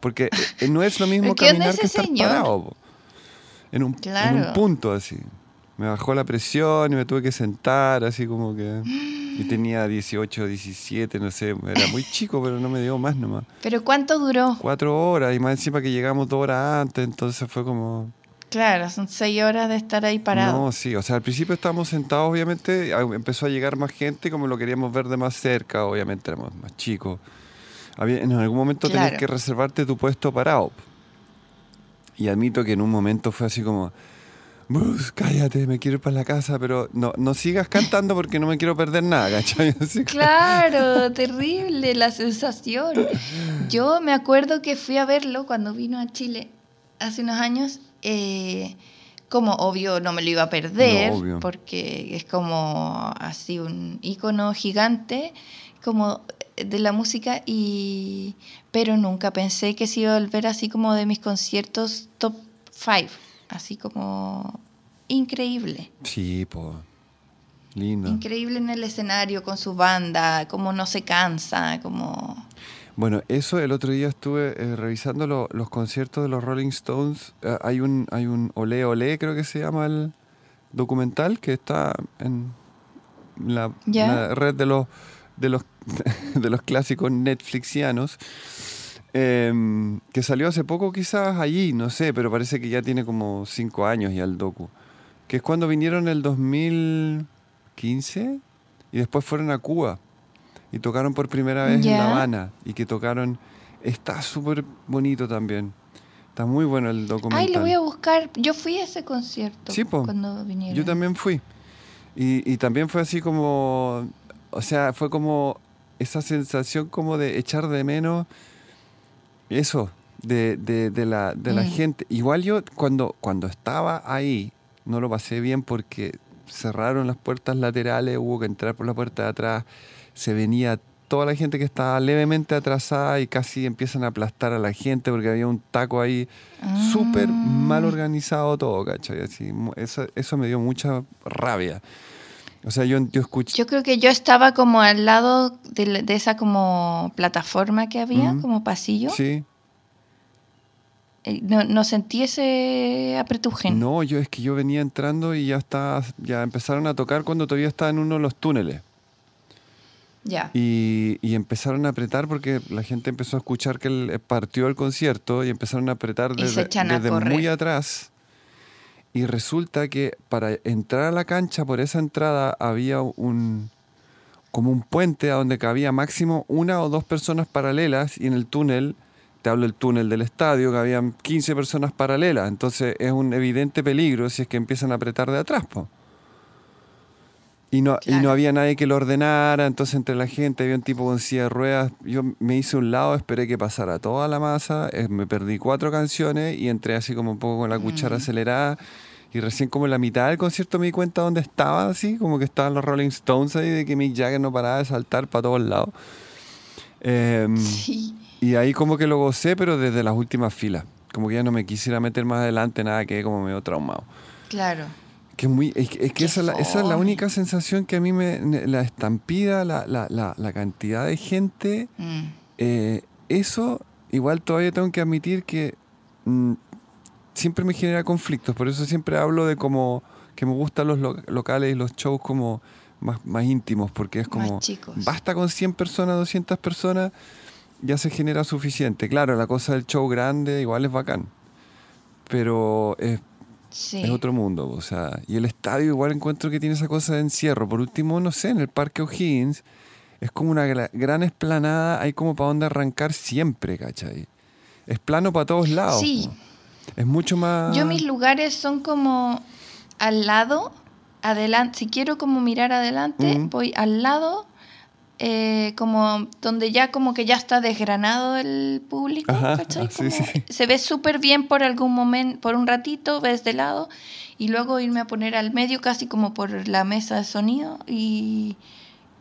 Porque eh, no es lo mismo ¿Pero qué onda caminar que estar señor? parado. En un, en un Claro. punto así. Me bajó la presión y me tuve que sentar así como que... Y tenía 18, 17, no sé, era muy chico, pero no me dio más nomás. Pero ¿cuánto duró? Cuatro horas y más encima que llegamos dos horas antes, entonces fue como... Claro, son seis horas de estar ahí parado. No, sí, o sea, al principio estábamos sentados, obviamente, empezó a llegar más gente, como lo queríamos ver de más cerca, obviamente éramos más chicos. En algún momento tenías Claro. que reservarte tu puesto parado. Y admito que en un momento fue así como, Bruce, cállate, me quiero ir para la casa, pero no, no sigas cantando porque no me quiero perder nada, ¿cachai? Así Claro, terrible la sensación. Yo me acuerdo que fui a verlo cuando vino a Chile hace unos años. Eh, como obvio no me lo iba a perder, No, porque es como así un icono gigante como de la música y pero nunca pensé que se iba a volver así como de mis conciertos top 5, así como increíble. Sí, pues, lindo. Increíble en el escenario con su banda, como no se cansa, como... Bueno, eso el otro día estuve eh, revisando lo- los conciertos de los Rolling Stones. Eh, hay un hay un Olé Olé, creo que se llama el documental, que está en la red de los de los de los clásicos netflixianos. em, que salió hace poco quizás allí, no sé, pero parece que ya tiene como cinco años ya el docu. Que es cuando vinieron el 2015 y después fueron a Cuba y tocaron por primera vez en. La Habana y que tocaron está súper bonito también está muy bueno el documental Ay, lo voy a buscar. Yo fui a ese concierto Sí, po. cuando vinieron. yo también fui y, y también fue así como o sea fue como esa sensación como de echar de menos eso de, de- de la, de la Mm. gente igual yo cuando cuando estaba ahí no lo pasé bien porque cerraron las puertas laterales hubo que entrar por la puerta de atrás se venía toda la gente que estaba levemente atrasada y casi empiezan a aplastar a la gente porque había un taco ahí súper mal Ah. organizado todo, ¿cachai? Así, eso, eso me dio mucha rabia. O sea, yo, yo escuché... Yo creo que yo estaba como al lado de, esa como plataforma que había, como pasillo. Sí. Eh, No, no sentí ese apretujen. No, yo es que yo venía entrando y ya está, ya empezaron a tocar cuando todavía estaba en uno de los túneles. Y, y empezaron a apretar porque la gente empezó a escuchar que el- partió el concierto y empezaron a apretar desde, a muy atrás. Y resulta que para entrar a la cancha por esa entrada había un como un puente a donde cabía máximo una o dos personas paralelas y en el túnel, te hablo del túnel del estadio, que habían 15 personas paralelas. Entonces es un evidente peligro si es que empiezan a apretar de atrás. po. Y no, y no había nadie que lo ordenara, entonces entre la gente había un tipo con silla de ruedas. Yo me hice un lado, esperé que pasara toda la masa, eh, me perdí cuatro canciones y entré así como un poco con la cuchara Mm. acelerada. Y recién como en la mitad del concierto me di cuenta dónde estaba, así, como que estaban los Rolling Stones ahí, de que Mick Jagger no paraba de saltar para todos lados. Em, Sí. y ahí como que lo gocé, pero desde las últimas filas. Como que ya no me quisiera meter más adelante, nada, quedé como medio traumado. Claro. Que muy, es, que- es que esa, es la, esa es la única sensación que a mí me... La estampida, la, la, la, cantidad de gente, Mm. eh, eso igual todavía tengo que admitir que mm, siempre me genera conflictos. Por eso siempre hablo de como que me gustan los lo- locales y los shows como más, más íntimos, porque es como... Basta con 100 personas, 200 personas, ya se genera suficiente. Claro, la cosa del show grande igual es bacán, pero es Sí. es otro mundo, o sea, y el estadio igual encuentro que tiene esa cosa de encierro. Por último, no sé, en el Parque O'Higgins es como una gra- gran esplanada, hay como para dónde arrancar siempre, ¿cachai? Es plano para todos lados. Sí. Es mucho más... Yo mis lugares son como al lado, adelante. Si quiero como mirar adelante, voy al lado, eh, como donde ya como que ya está desgranado el público. Ajá, ¿cachai? ah, sí, sí. Se ve súper bien por algún momento, por un ratito, ves de lado, y luego irme a poner al medio, casi como por la mesa de sonido, y,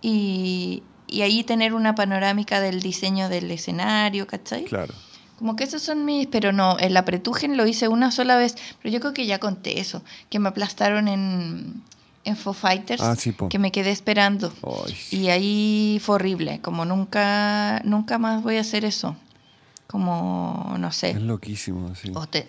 y, y ahí tener una panorámica del diseño del escenario, ¿cachai? Claro. Como que esos son mis, pero no, el apretujen lo hice una sola vez, pero yo creo que ya conté eso, que me aplastaron en, en Foo Fighters, Ah, sí, que me quedé esperando. Ay, Y ahí fue horrible, como nunca, nunca más voy a hacer eso. Como, no es sé. loquísimo, sí. o te-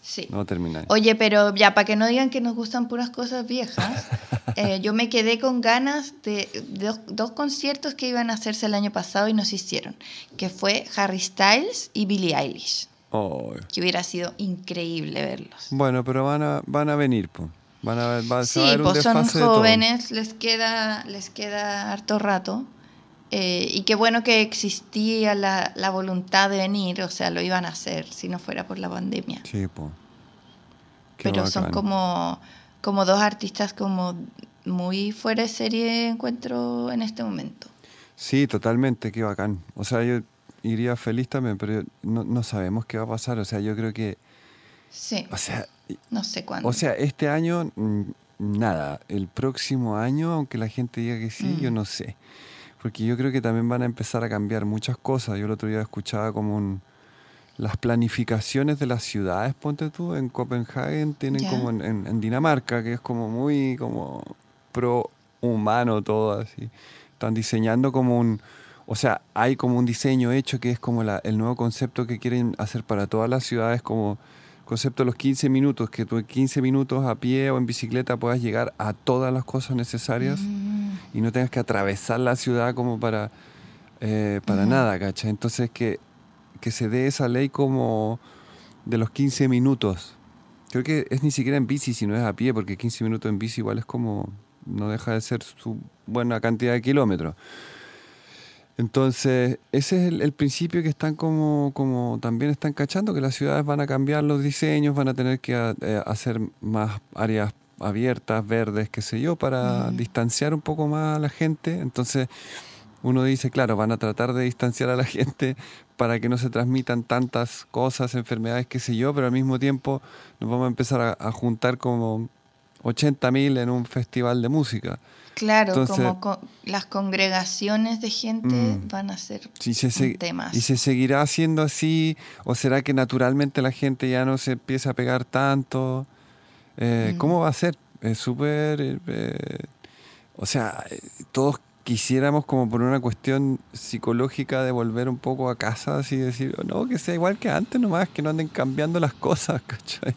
sí. No terminar. Oye, pero ya, para que no digan que nos gustan puras cosas viejas, eh, yo me quedé con ganas de, de dos, dos conciertos que iban a hacerse el año pasado y no se hicieron, que fue Harry Styles y Billie Eilish, Ay. que hubiera sido increíble verlos. Bueno, pero van a, van a venir, po. Van a, va, se va a Sí, pues son jóvenes, les queda, les queda harto rato. eh, y qué bueno que existía la, la voluntad de venir, o sea, lo iban a hacer si no fuera por la pandemia. Sí. Qué Pero son como, como dos artistas como muy fuera de serie encuentro en este momento. Sí, totalmente, qué bacán. O sea, yo iría feliz también, pero no, no sabemos qué va a pasar. O sea, yo creo que, Sí, o sea, no sé cuándo. o sea, este año mm, nada. El próximo año, aunque la gente diga que sí, yo Mm. no sé. Porque yo creo que también van a empezar a cambiar muchas cosas. Yo el otro día escuchaba como un, las planificaciones de las ciudades, ponte tú, en Copenhague tienen como en, en- en Dinamarca, que es como muy como pro humano todo así. Están diseñando como un, o sea, hay como un diseño hecho que es como la, el nuevo concepto que quieren hacer para todas las ciudades, como concepto de los 15 minutos, que tú en 15 minutos a pie o en bicicleta puedas llegar a todas las cosas necesarias Mm. y no tengas que atravesar la ciudad como para, eh, para nada, ¿cachai? Entonces que, que se dé esa ley como de los 15 minutos. Creo que es ni siquiera en bici, sino es a pie, porque 15 minutos en bici igual es como, no deja de ser su buena cantidad de kilómetros. Entonces, ese es el, el principio que están como, como también están cachando, que las ciudades van a cambiar los diseños, van a tener que a- eh, hacer más áreas abiertas, verdes, qué sé yo, para distanciar un poco más a la gente. Entonces, uno dice, claro, van a tratar de distanciar a la gente para que no se transmitan tantas cosas, enfermedades, qué sé yo, pero al mismo tiempo nos vamos a empezar a, a juntar como 80.000 en un festival de música. Claro, Entonces- como co- las congregaciones de gente Mm. van a ser Si se un se- tema. ¿Y se seguirá haciendo así? ¿O será que naturalmente la gente ya no se empieza a pegar tanto? Eh, Mm. ¿Cómo va a ser? Es súper... eh, eh, o sea, eh, todos quisiéramos como por una cuestión psicológica de volver un poco a casa, así decir, no, que sea igual que antes nomás, que no anden cambiando las cosas, ¿cachai?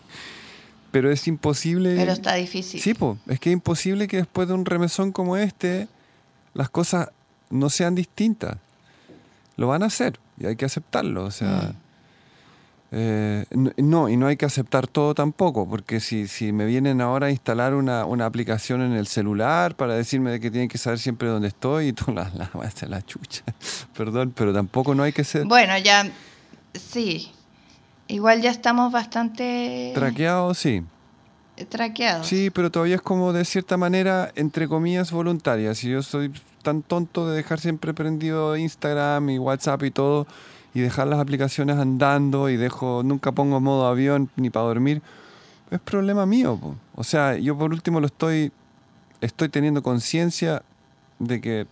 Pero es imposible... Pero está difícil. Sí, po, es que es imposible que después de un remesón como este las cosas no sean distintas. Lo van a hacer y hay que aceptarlo. O sea, Mm. eh, no, y no hay que aceptar todo tampoco, porque si, si me vienen ahora a instalar una, una aplicación en el celular para decirme de que tienen que saber siempre dónde estoy y todo, la, la, va a ser la chucha. Perdón, pero tampoco no hay que ser Bueno, ya, sí. Igual ya estamos bastante traqueado, sí. traqueados. Sí, pero todavía es como de cierta manera, entre comillas, voluntaria. Si yo soy tan tonto de dejar siempre prendido Instagram y WhatsApp y todo, y dejar las aplicaciones andando y dejo, nunca pongo modo avión ni para dormir, es problema mío. po. O sea, yo por último lo estoy, estoy teniendo conciencia de que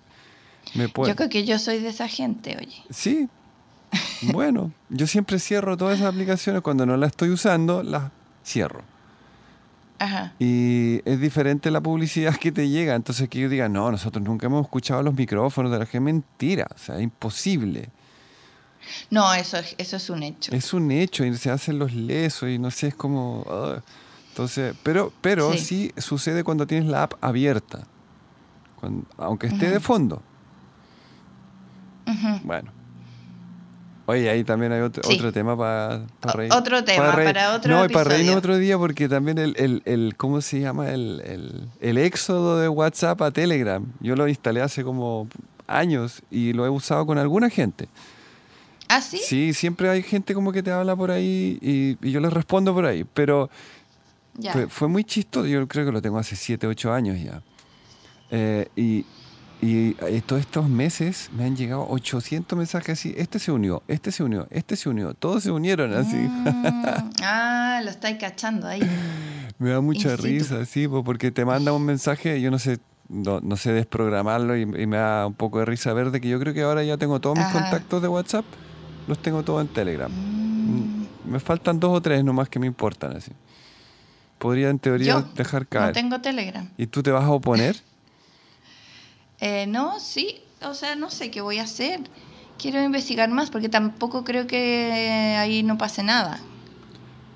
me puedo... Yo creo que yo soy de esa gente, oye. Sí. Bueno, yo siempre cierro todas esas aplicaciones cuando no las estoy usando, las cierro. Ajá. Y es diferente la publicidad que te llega. Entonces que yo diga, no, nosotros nunca hemos escuchado los micrófonos de la gente. Mentira, o sea, es imposible. No, eso, es- eso es un hecho. Es un hecho y se hacen los lesos y no sé, es como... Entonces, pero, pero Sí. sí. sucede cuando tienes la app abierta. Cuando- aunque esté de fondo. Ujú. Bueno. Oye, ahí también hay otro, Sí. otro tema para reír. otro tema reír. para otro No, y para reírnos otro día porque también el, el, el- ¿cómo se llama? El, el, el éxodo de WhatsApp a Telegram. Yo lo instalé hace como años y lo he usado con alguna gente. ¿Ah, sí? Sí, siempre hay gente como que te habla por ahí y, y yo les respondo por ahí. Pero Ya. fue, fue muy chistoso. Yo creo que lo tengo hace 7, 8 años ya. Eh, y, y eh, todos estos meses me han llegado 800 mensajes así. Este se unió, este se unió, este se unió. Todos se unieron así. Mm, ah, lo estáis cachando ahí. Me da mucha risa, sí, po, porque te manda un mensaje, yo no sé, no, no sé desprogramarlo y, y me da un poco de risa ver de que yo creo que ahora ya tengo todos mis Ajá. contactos de WhatsApp, los tengo todos en Telegram. Mm, Me faltan dos o tres nomás que me importan así. Podría en teoría Yo dejar no caer. tengo Telegram. ¿Y tú te vas a oponer? Eh, no, sí, o sea, no sé qué voy a hacer. Quiero investigar más porque tampoco creo que ahí no pase nada.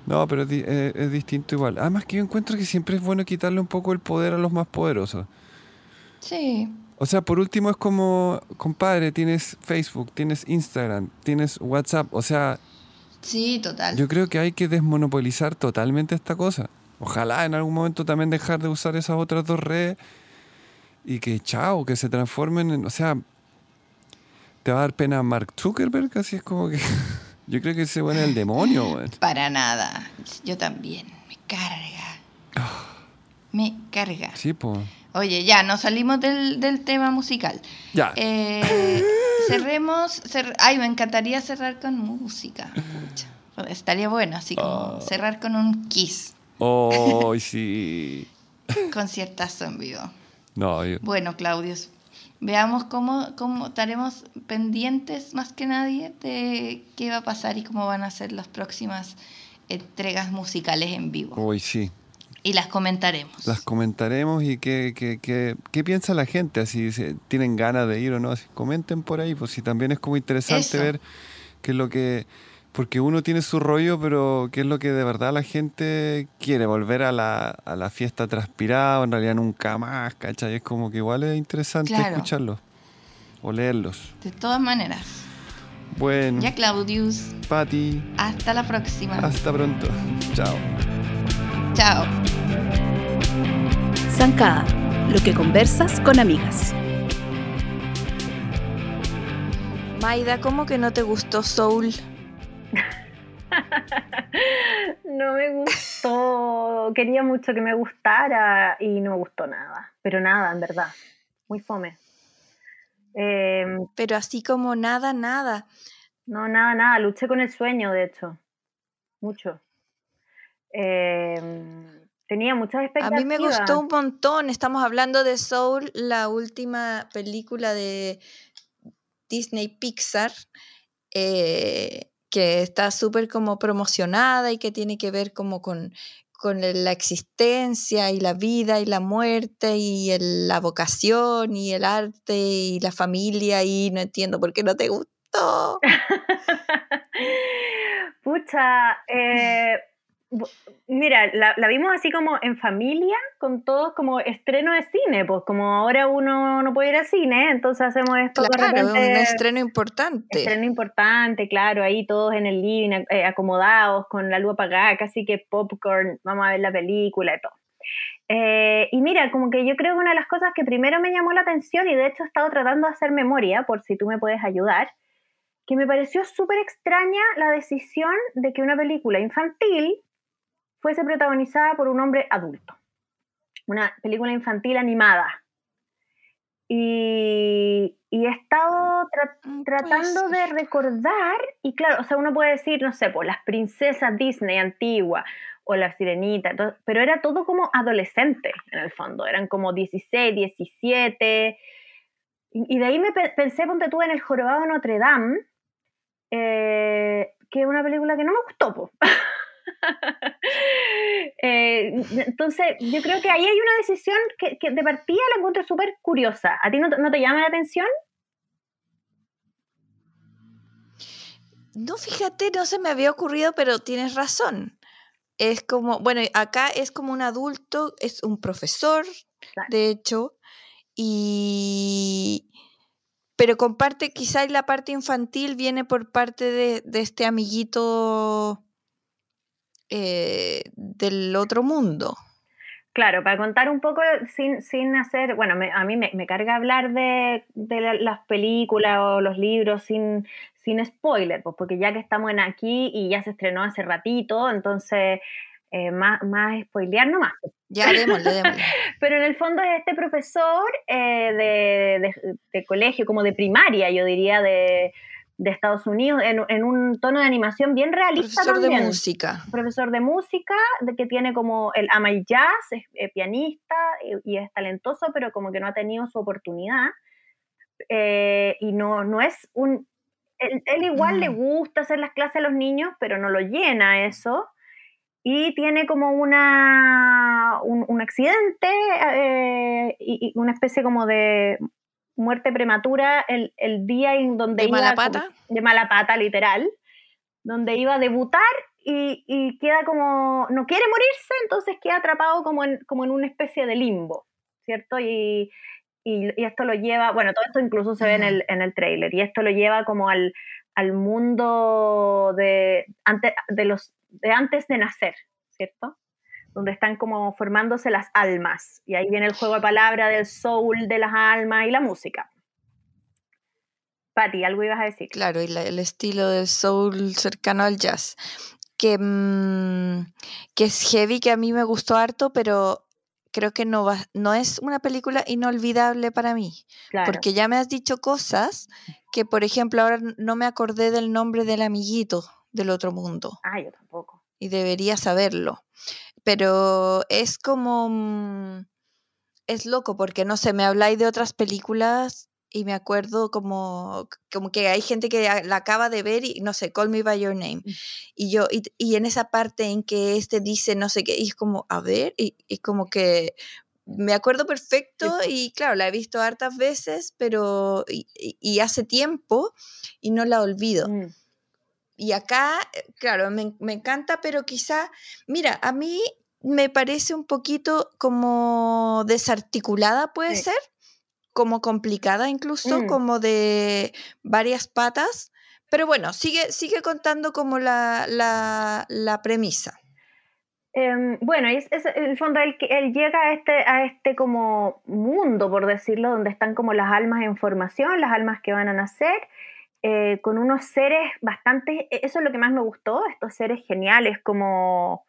No, pero es, eh, es distinto igual. Además que yo encuentro que siempre es bueno quitarle un poco el poder a los más poderosos. Sí, O sea, por último es como, compadre, tienes Facebook, tienes Instagram, tienes WhatsApp. O sea, sí, total. Yo creo que hay que desmonopolizar totalmente esta cosa. Ojalá en algún momento también dejar de usar esas otras dos redes y que chao, que se transformen en, o sea, te va a dar pena Mark Zuckerberg, así es como que yo creo que ese bueno es el demonio, weón. Para nada. Yo también. Me carga. Me carga. Sí, pues. Oye, ya, nos salimos del, del tema musical. Ya. Eh, cerremos. cer- Ay, me encantaría cerrar con música. Pucha. Estaría bueno, así como Ah. cerrar con un kiss. Oh, sí. Conciertazo en vivo. No, yo- Bueno, Claudius, veamos cómo, cómo estaremos pendientes más que nadie de qué va a pasar y cómo van a ser las próximas entregas musicales en vivo. uy, sí. Y las comentaremos. Las comentaremos y qué, qué, qué, qué piensa la gente, si tienen ganas de ir o no, comenten por ahí, pues si también es como interesante ver qué es lo que... Porque uno tiene su rollo, pero qué es lo que de verdad la gente quiere, volver a la, a la fiesta transpirada, en realidad nunca más, ¿cachai? Es como que igual es interesante escucharlos o leerlos. De todas maneras. Bueno. Ya Claudius. Patti. Hasta la próxima. Hasta pronto. Chao. Chao. Zancada, lo que conversas con amigas. Maida, ¿cómo que no te gustó Soul? no me gustó. Quería mucho que me gustara y no me gustó nada. Pero nada, en verdad. Muy fome. Em, pero así como nada, nada. No, nada, nada. Luché con el sueño, de hecho. Mucho. Em, tenía muchas expectativas. A mí me gustó un montón. Estamos hablando de Soul, la última película de Disney Pixar, eh, que está súper como promocionada y que tiene que ver como con, con la existencia y la vida y la muerte y la vocación y el arte y la familia y no entiendo por qué no te gustó. Pucha, eh, Mira, la, vimos así como en familia, con todos como estreno de cine, pues como ahora uno no puede ir al cine, entonces hacemos esto claro, un estreno importante. Estreno importante, claro, ahí todos en el living, eh, acomodados, con la luz apagada, casi que popcorn, vamos a ver la película y todo. Eh, y mira, como que yo creo que una de las cosas que primero me llamó la atención, y de hecho he estado tratando de hacer memoria, por si tú me puedes ayudar, que me pareció súper extraña la decisión de que una película infantil fuese protagonizada por un hombre adulto. Una película infantil animada. Y, he estado mm, tratando de recordar, y claro, o sea, uno puede decir, no sé, por pues, las princesas Disney antiguas o la sirenita, pero era todo como adolescente en el fondo, eran como 16, 17. Y, de ahí me pensé, ponte tú, en El Jorobado de Notre Dame, eh, que es una película que no me gustó. Po. Eh, entonces, yo creo que ahí hay una decisión que, de partida la encuentro súper curiosa. ¿A ti no, te llama la atención? No, fíjate, no se me había ocurrido, pero tienes razón. Es como, bueno, acá es como un adulto, es un profesor, de hecho, y pero comparte, quizás la parte infantil viene por parte de, de este amiguito eh, del otro mundo. Claro, para contar un poco sin, sin hacer, bueno, a mí me, carga hablar de, las películas o los libros sin, sin spoiler, pues porque ya que estamos en aquí y ya se estrenó hace ratito, entonces eh, más, más spoilear nomás. Ya démosle, démosle. Pero en el fondo es este profesor eh, de, colegio, como de primaria, yo diría, de, de Estados Unidos en, un tono de animación bien realista. Profesor de música. Profesor de música, de que tiene como el ama el jazz, es, pianista y, es talentoso, pero como que no ha tenido su oportunidad. Eh, y no, no es un... Él, igual le mm. gusta hacer las clases a los niños, pero no lo llena eso. Y tiene como una, un, accidente eh, y, una especie como de muerte prematura el, día en donde ¿De iba... Mala pata? de mala pata, literal. Donde iba a debutar y, queda como... No quiere morirse, entonces queda atrapado como en, como en una especie de limbo, ¿cierto? Y, esto lo lleva... Bueno, todo esto incluso se ve en el, en el trailer. Y esto lo lleva como al, al mundo de, de, los, de antes de nacer, ¿cierto? Donde están como formándose las almas. Y ahí viene el juego de palabra del soul de las almas y la música. Patti, algo ibas a decir. Claro, y el estilo del soul cercano al jazz. Que, mm, que es heavy, que a mí me gustó harto, pero creo que no, va, no es una película inolvidable para mí. Porque ya me has dicho cosas que, por ejemplo, ahora no me acordé del nombre del amiguito del otro mundo. Ah, yo tampoco. Y debería saberlo pero es como... Mm, es loco porque, no sé, me habláis de otras películas y me acuerdo como, como que hay gente que la acaba de ver y no sé, Call Me By Your Name. Mm. Y yo, y, en esa parte en que este dice no sé qué, y es como, a ver, y, como que me acuerdo perfecto y claro, la he visto hartas veces, pero y, hace tiempo y no la olvido. Mm. Y acá, eh, claro, me, me, encanta, pero quizá, mira, a mí me parece un poquito como desarticulada, puede ser como complicada incluso, mm. como de varias patas. Pero bueno, sigue, sigue contando como la, la, premisa. Em, bueno, es, en el fondo él, él, llega a este, a este como mundo, por decirlo, donde están como las almas en formación, las almas que van a nacer, eh, con unos seres bastante, e, eso es lo que más me gustó, estos seres geniales como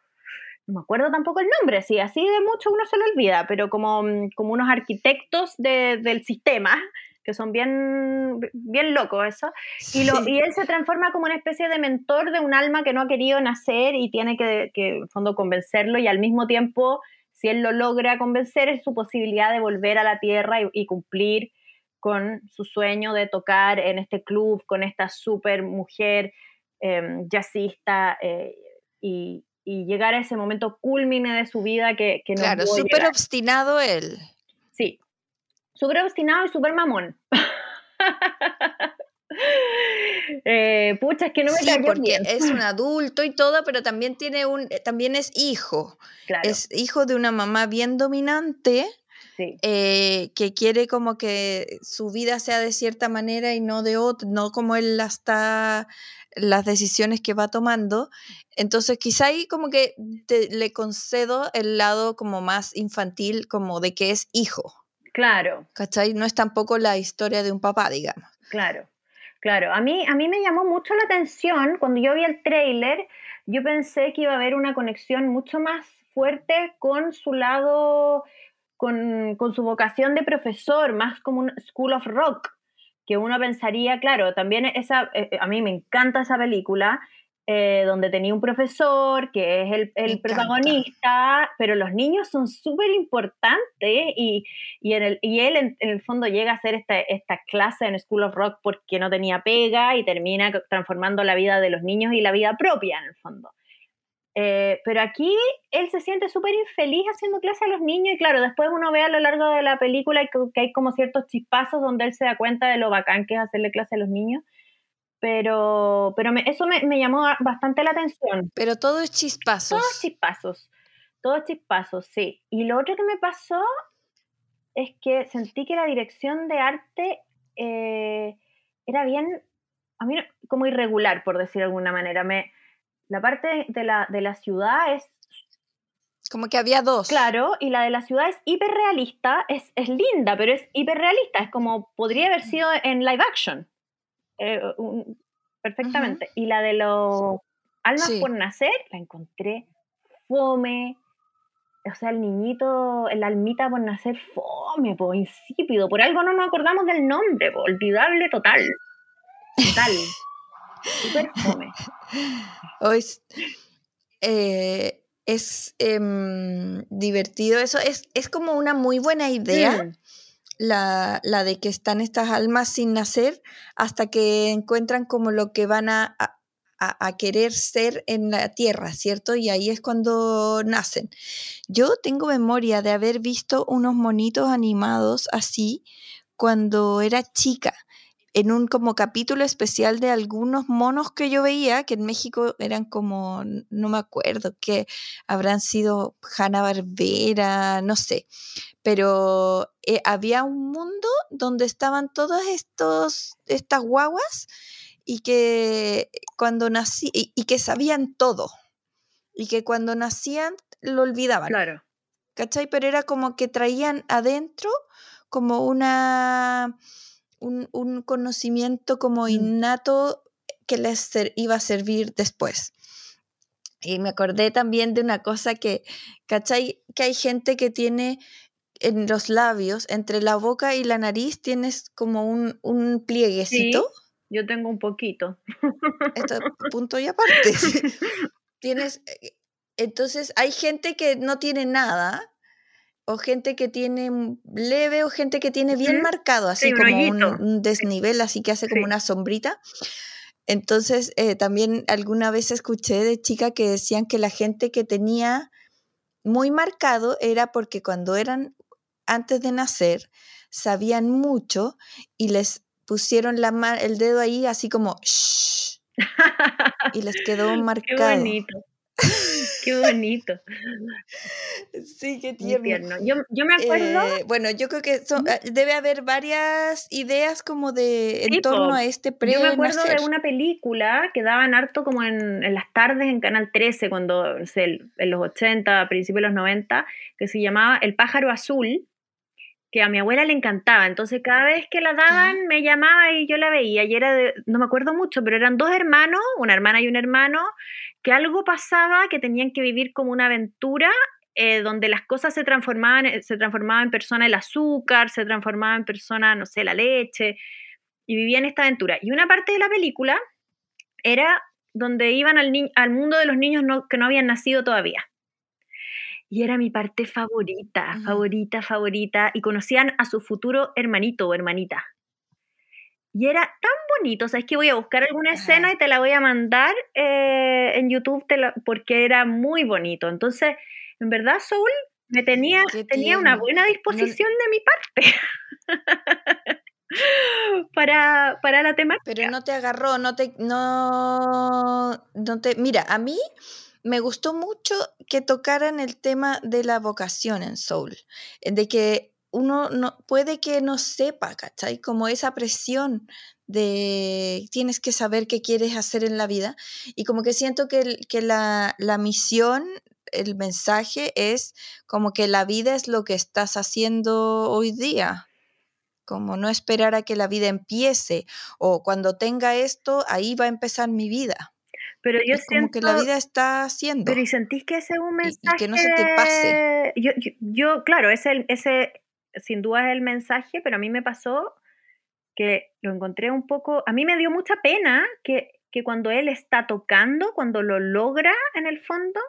no me acuerdo tampoco el nombre, sí, así de mucho uno se lo olvida, pero como, mm, como unos arquitectos del sistema, que son bien, bien locos eso, y, lo, y él se transforma como una especie de mentor de un alma que no ha querido nacer y tiene que, que en fondo, convencerlo y al mismo tiempo, si él lo logra convencer, es su posibilidad de volver a la Tierra y, cumplir con su sueño de tocar en este club con esta super mujer em, jazzista eh, y, y llegar a ese momento culmine de su vida que, que no Claro, súper obstinado él. Sí, súper obstinado y súper mamón. eh, pucha, es que no me sí, porque es un adulto y todo, pero también tiene un, eh, también es hijo. Es hijo de una mamá bien dominante. Eh, que quiere como que su vida sea de cierta manera y no de otra, no como él la está las decisiones que va tomando. Entonces, quizá ahí como que le concedo el lado como más infantil, como de que es hijo. Claro. ¿Cachai? No es tampoco la historia de un papá, digamos. Claro, claro. A mí, a mí me llamó mucho la atención cuando yo vi el trailer, yo pensé que iba a haber una conexión mucho más fuerte con su lado, con, con su vocación de profesor, más como un School of Rock que uno pensaría, claro, también esa, eh, eh, a mí me encanta esa película, eh, donde tenía un profesor que es el, protagonista, pero los niños son súper importantes y, y, en el, y él en, el fondo llega a hacer esta, esta clase en School of Rock porque no tenía pega y termina transformando la vida de los niños y la vida propia en el fondo. Eh, pero aquí él se siente súper infeliz haciendo clase a los niños y claro, después uno ve a lo largo de la película que, hay como ciertos chispazos donde él se da cuenta de lo bacán que es hacerle clase a los niños. Pero, pero eso me, me, llamó bastante la atención. Pero todo es chispazos. Todos chispazos. Todos chispazos, sí. Y lo otro que me pasó es que sentí que la dirección de arte eh, era bien, a mí como irregular, por decir de alguna manera. Me, la parte de la, de la ciudad es... Como que había dos. Claro, y la de la ciudad es hiperrealista, es, es linda, pero es hiperrealista, es como podría haber sido en live action. Eh, perfectamente. Y la de los almas por nacer, la encontré fome. O sea, el niñito, el almita por nacer, fome, po, insípido. Por algo no nos acordamos del nombre, po, olvidable total. Total. Súper eh, es em, divertido. Eso es, es, como una muy buena idea. Mm. La, de que están estas almas sin nacer hasta que encuentran como lo que van a, a, querer ser en la tierra, ¿cierto? Y ahí es cuando nacen. Yo tengo memoria de haber visto unos monitos animados así cuando era chica en un como capítulo especial de algunos monos que yo veía, que en México eran como, no me acuerdo, que habrán sido Hanna Barbera, no sé, pero eh, había un mundo donde estaban todas estos, estas guaguas y que cuando nací, y, y, que sabían todo, y que cuando nacían lo olvidaban. Claro. ¿Cachai? Pero era como que traían adentro como una un, conocimiento como innato que les iba a servir después. Y me acordé también de una cosa que, ¿cachai? Que hay gente que tiene en los labios, entre la boca y la nariz, tienes como un, un plieguecito. yo tengo un poquito. Esto, punto y aparte. tienes, eh, entonces hay gente que no tiene nada o gente que tiene leve o gente que tiene bien marcado, así Sí, como un, desnivel, así que hace como Sí. una sombrita. Entonces, eh, también alguna vez escuché de chica que decían que la gente que tenía muy marcado era porque cuando eran antes de nacer sabían mucho y les pusieron la ma- el dedo ahí así como "Shh", y les quedó Qué marcado. bonito. Qué bonito. Sí, qué tierno. tierno. Yo, yo me acuerdo. Eh, bueno, yo creo que son- ah, debe haber varias ideas como de en Sí, torno po. a este Yo me acuerdo de una película que daban harto como en, en las tardes en Canal 13, cuando, no sé, en los 80, principios de los 90, que se llamaba El pájaro azul, que a mi abuela le encantaba. Entonces cada vez que la daban me llamaba y yo la veía. Y era de, no me acuerdo mucho, pero eran dos hermanos, una hermana y un hermano, que algo pasaba, que tenían que vivir como una aventura. eh, donde las cosas se transformaban, eh, se transformaba en persona el azúcar, se transformaba en persona, no sé, la leche, y vivían esta aventura. Y una parte de la película era donde iban al, al mundo de los niños no- que no habían nacido todavía. Y era mi parte favorita, Ujú. favorita, favorita. Y conocían a su futuro hermanito o hermanita. Y era tan bonito, ¿sabes que Voy a buscar alguna escena y te la voy a mandar eh, en YouTube te la- porque era muy bonito. Entonces, en verdad, Soul me tenía, tenía una buena disposición de mi parte para, para la temática. Pero no te agarró, no te, no, no te. Mira, a mí me gustó mucho que tocaran el tema de la vocación en Soul, eh, de que uno no puede que no sepa, ¿cachai? Como esa presión de tienes que saber qué quieres hacer en la vida y como que siento que, que la, la misión, el mensaje es como que la vida es lo que estás haciendo hoy día como no esperar a que la vida empiece o cuando tenga esto, ahí va a empezar mi vida. Pero yo es como siento, que la vida está haciendo. pero ¿y sentís que ese es un mensaje? y que no se te pase. yo, yo, claro, ese, ese sin duda es el mensaje, pero a mí me pasó que lo encontré un poco, a mí me dio mucha pena que, que cuando él está tocando, cuando lo logra en el fondo,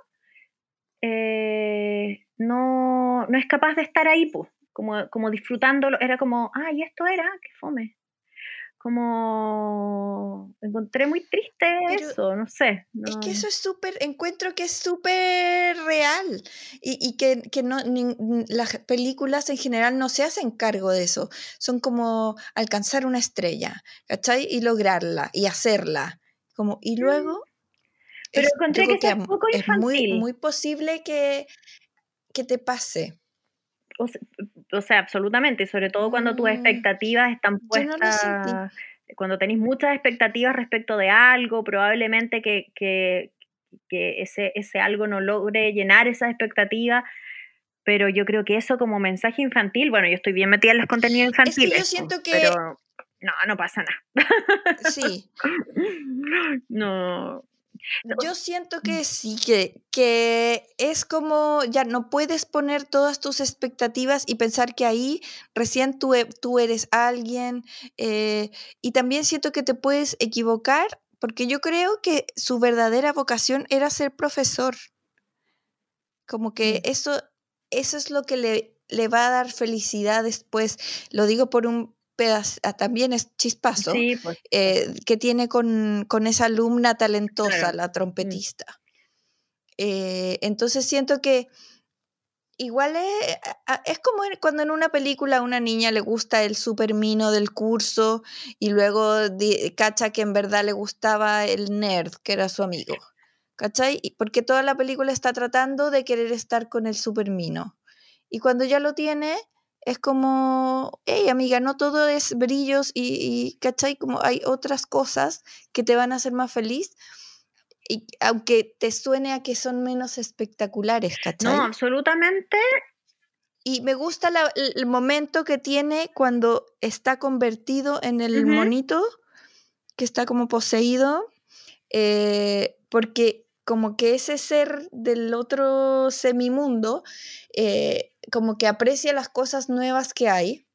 eh, no, no es capaz de estar ahí, pues, como, como disfrutándolo, era como, ay, esto era, qué fome. Como encontré muy triste Pero eso, no sé. Es que no- eso es súper, encuentro que es súper real y, y que, que no, nin- n- las películas en general no se hacen cargo de eso. Son como alcanzar una estrella, ¿cachai? Y lograrla y hacerla. Como, y luego... Pero es- encontré que eso es poco es muy, infantil. muy posible que, que te pase. O se- o sea, absolutamente, sobre todo cuando tus Mm, expectativas están no puestas, cuando tenéis muchas expectativas respecto de algo, probablemente que, que, que ese, ese algo no logre llenar esas expectativas, pero yo creo que eso como mensaje infantil, bueno, yo estoy bien metida en los contenidos Es que infantiles, yo po, siento que... pero no, no pasa nada. Sí, No, Yo siento que sí, que, que es como ya no puedes poner todas tus expectativas y pensar que ahí recién tú, e- tú eres alguien. eh, y también siento que te puedes equivocar porque yo creo que su verdadera vocación era ser profesor. Como que Mm. eso, eso es lo que le, le va a dar felicidad después. Lo digo por un pedazo, también es chispazo sí, pues, eh, que tiene con, con esa alumna talentosa, Claro. Mm. la trompetista. Eh, entonces siento que igual es, a- es como cuando en una película a una niña le gusta el super mino del curso y luego di- cacha que en verdad le gustaba el nerd, que era su amigo. ¿Cachai? Porque toda la película está tratando de querer estar con el super mino. Y cuando ya lo tiene, es como, hey amiga, no todo es brillos y, y, ¿cachai? Como hay otras cosas que te van a hacer más feliz. Y aunque te suene a que son menos espectaculares, ¿cachai? no, absolutamente, Y me gusta la- el momento que tiene cuando está convertido en el monito, que está como poseído, eh, porque como que ese ser del otro semimundo, eh, como que aprecia las cosas nuevas que hay.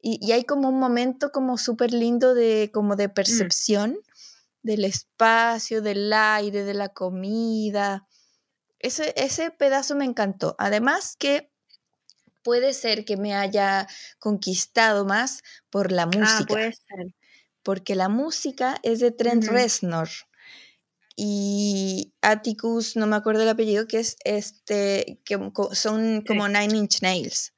Y, y hay como un momento como súper lindo de, como de percepción del espacio, del aire, de la comida. Ese, ese pedazo me encantó. Además que puede ser que me haya conquistado más por la música. Ah, puede ser. Porque la música es de Trent Reznor y Atticus, no me acuerdo el apellido, que es este, que son como Nine Inch Nails.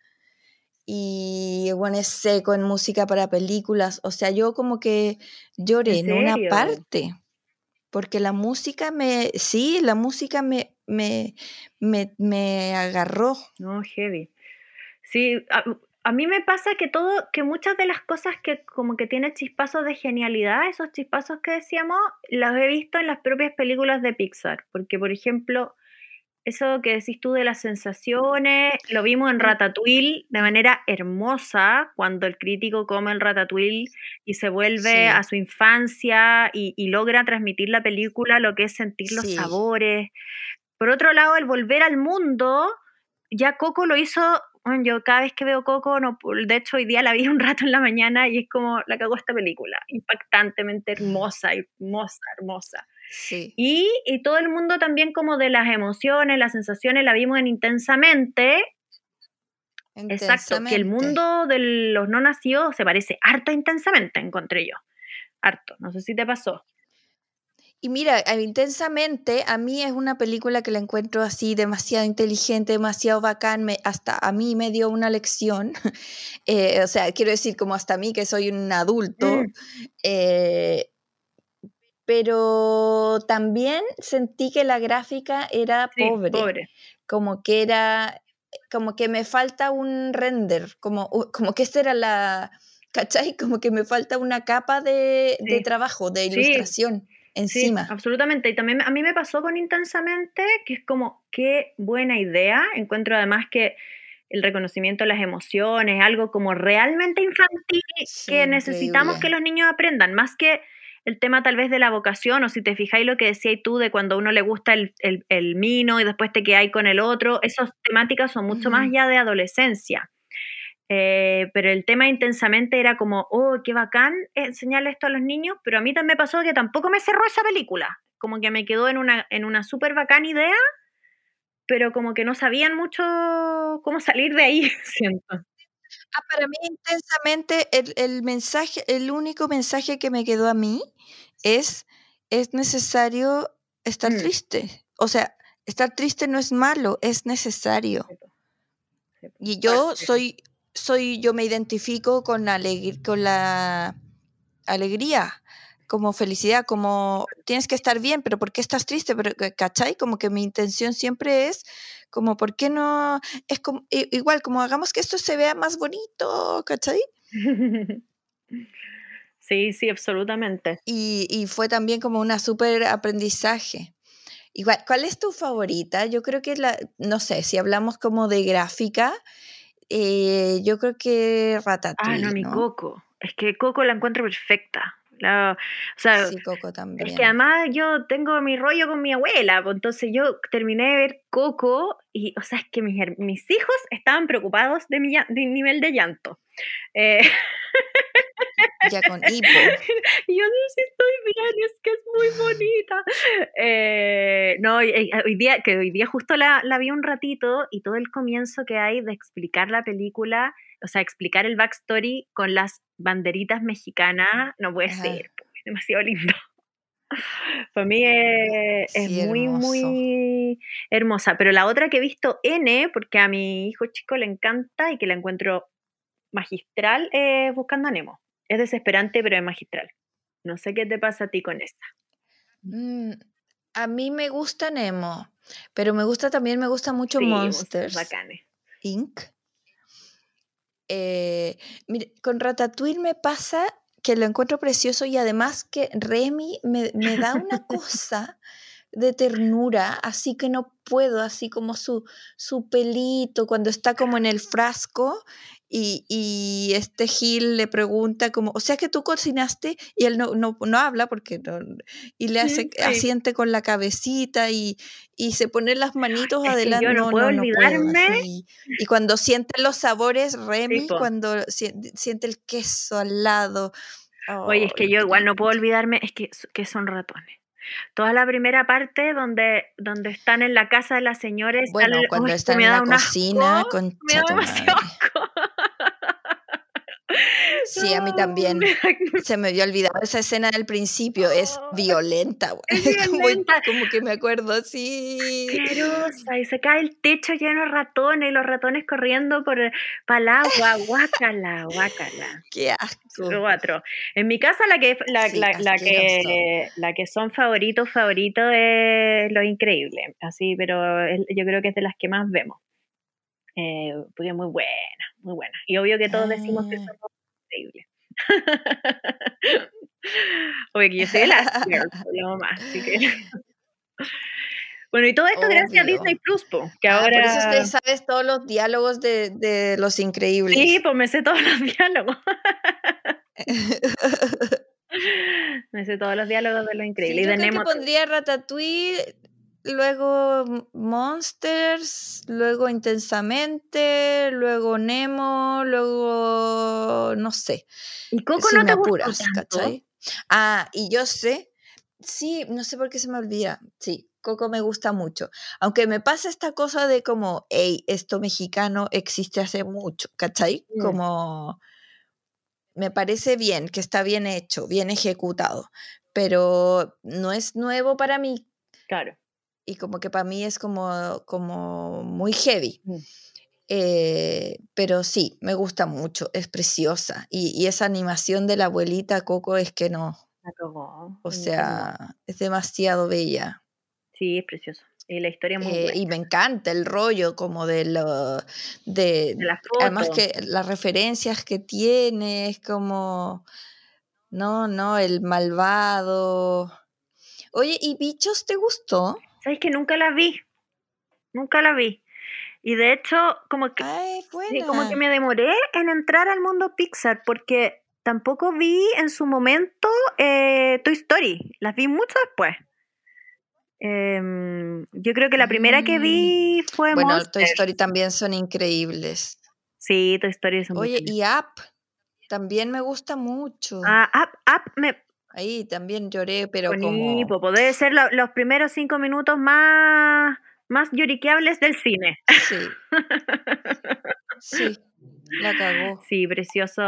Y bueno, es seco en música para películas. O sea, yo como que lloré en, una parte. Porque la música me, sí, la música me, me, me, agarró. No, heavy. Sí, a mí me pasa que todo, que muchas de las cosas que como que tiene chispazos de genialidad, esos chispazos que decíamos, los he visto en las propias películas de Pixar. Porque, por ejemplo, eso que decís tú de las sensaciones, lo vimos en Ratatouille de manera hermosa, cuando el crítico come el Ratatouille y se vuelve a su infancia y, logra transmitir la película lo que es sentir los sabores. Por otro lado, el volver al mundo, ya Coco lo hizo yo cada vez que veo Coco, no, de hecho hoy día la vi un rato en la mañana y es como la cagó esta película, impactantemente hermosa, hermosa, hermosa. Sí. Y, y, todo el mundo también como de las emociones, las sensaciones, la vimos en Intensamente. Exacto, que el mundo de los no nacidos se parece harto intensamente, encontré yo. Harto, no sé si te pasó. Y mira, intensamente, a mí es una película que la encuentro así demasiado inteligente, demasiado bacán, me, hasta a mí me dio una lección, eh, o sea, quiero decir, como hasta a mí que soy un adulto, mm. eh, pero también sentí que la gráfica era pobre, pobre, como que era, como que me falta un render, como, como que esta era la, ¿cachai? Como que me falta una capa de, trabajo, de ilustración encima. Sí, absolutamente. Y también a mí me pasó con Intensamente, que es como, qué buena idea. Encuentro además que el reconocimiento de las emociones, algo como realmente infantil que necesitamos que los niños aprendan, más que el tema tal vez de la vocación, o si te fijáis lo que decías tú de cuando a uno le gusta el, el, mino y después te quedáis con el otro, esas temáticas son mucho más ya de adolescencia. Eh, pero el tema intensamente era como, oh, qué bacán enseñarle esto a los niños, pero a mí también me pasó que tampoco me cerró esa película, como que me quedó en una, en una súper bacán idea, pero como que no sabían mucho cómo salir de ahí, siento. Ah, para mí intensamente el, mensaje, el único mensaje que me quedó a mí es, es necesario estar mm. triste. O sea, estar triste no es malo, es necesario. Y yo soy soy, yo me identifico con, con la alegría, como felicidad, como tienes que estar bien, pero ¿por qué estás triste? Pero, ¿Cachai? Como que mi intención siempre es como, ¿por qué no? Es como, igual, como hagamos que esto se vea más bonito, ¿cachai? Sí, sí, absolutamente. Y, y fue también como una súper aprendizaje. Igual, ¿cuál es tu favorita? Yo creo que la, no sé, si hablamos como de gráfica, eh, yo creo que Ratatouille. Ah, no, mi Coco. Es que Coco la encuentro perfecta. o sea, sí, Coco también. Es que además yo tengo mi rollo con mi abuela, entonces yo terminé de ver Coco y, o sea, es que mis, mis hijos estaban preocupados de mi, de nivel de llanto. Eh, ya con hipo. Yo no sé si estoy bien, es que es muy bonita. Eh, no, hoy día, que hoy día justo la, la, vi un ratito y todo el comienzo que hay de explicar la película, o sea, explicar el backstory con las banderitas mexicanas, no puede ser, es demasiado lindo. Para mí es, muy, muy hermosa. Pero la otra que he visto N, porque a mi hijo chico le encanta y que la encuentro magistral, es Buscando a Nemo. Es desesperante, pero es magistral. No sé qué te pasa a ti con esa. Mm, a mí me gusta Nemo, pero me gusta también, me gusta mucho Monsters. Inc. Eh, mire, con Ratatouille me pasa que lo encuentro precioso y además que Remy me, me da una cosa de ternura, así que no puedo, así como su, su pelito cuando está como en el frasco y, y, este Gil le pregunta como, o sea que tú cocinaste y él no, no, no habla porque no, y le hace, asiente con la cabecita y, y se pone las manitos adelante. no, puedo olvidarme. y cuando siente los sabores, Remy, cuando siente el queso al lado. Oye, es que yo igual no puedo olvidarme, es que, que son ratones Toda la primera parte donde, donde están en la casa de las señores. Bueno, cuando están en la cocina con me da demasiado asco. Sí, a mí también. Se me había olvidado esa escena del principio. Es violenta. Es Como, violenta. como que me acuerdo, sí. asquerosa y se cae el techo lleno de ratones y los ratones corriendo por para el agua, guácala, guácala. Qué asco. Cuatro. En mi casa la que la, Sí, la, la que la que son favoritos favoritos es Lo Increíble, así, pero es- yo creo que es de las que más vemos. Eh, porque es muy buena, muy buena. Y obvio que todos decimos que Ah. somos increíbles. Obvio que yo soy de las lo más, así que- Bueno, y todo esto gracias a Obvio. Disney Plus, po, que Ah, ahora... Por eso es que sabes todos los diálogos de, de Los Increíbles. Sí, pues me sé todos los diálogos. me sé todos los diálogos de lo Sí, increíble. y yo de creo que Nemo pondría Ratatouille, luego Monsters, luego Intensamente, luego Nemo, luego no sé. ¿Y Coco si no me te gustó apuras, tanto? ¿cachai? Ah, y yo sé, sí, no sé por qué se me olvida. Sí, Coco me gusta mucho. Aunque me pasa esta cosa de como, hey, esto mexicano existe hace mucho, ¿cachai? Mm. Como me parece bien, que está bien hecho, bien ejecutado, pero no es nuevo para mí Claro. Y como que para mí es como, como muy heavy. Mm. Eh, pero sí, me gusta mucho, es preciosa. Y, y esa animación de la abuelita Coco es que no, o sea, es demasiado bella. Sí, es precioso. Y la historia es muy Eh, buena. y me encanta el rollo como de lo de, además que las referencias que tiene es como no, no, el malvado. Oye, ¿y Bichos te gustó? ¿Sabes que nunca la vi? Nunca la vi. Y de hecho, como que, Ay, sí, como que me demoré en entrar al mundo Pixar porque tampoco vi en su momento eh, Toy Story. Las vi mucho después. Em, yo creo que la primera que vi fue Mm. Bueno, Toy. Story también son increíbles. Sí, Toy Story son Oye, y Up también me gusta mucho. Ah, Up, Up me, Ahí también lloré, pero como Bonipo, puede ser lo- los primeros cinco minutos más, más lloriqueables del cine. sí. Sí, la cagó. Sí, precioso.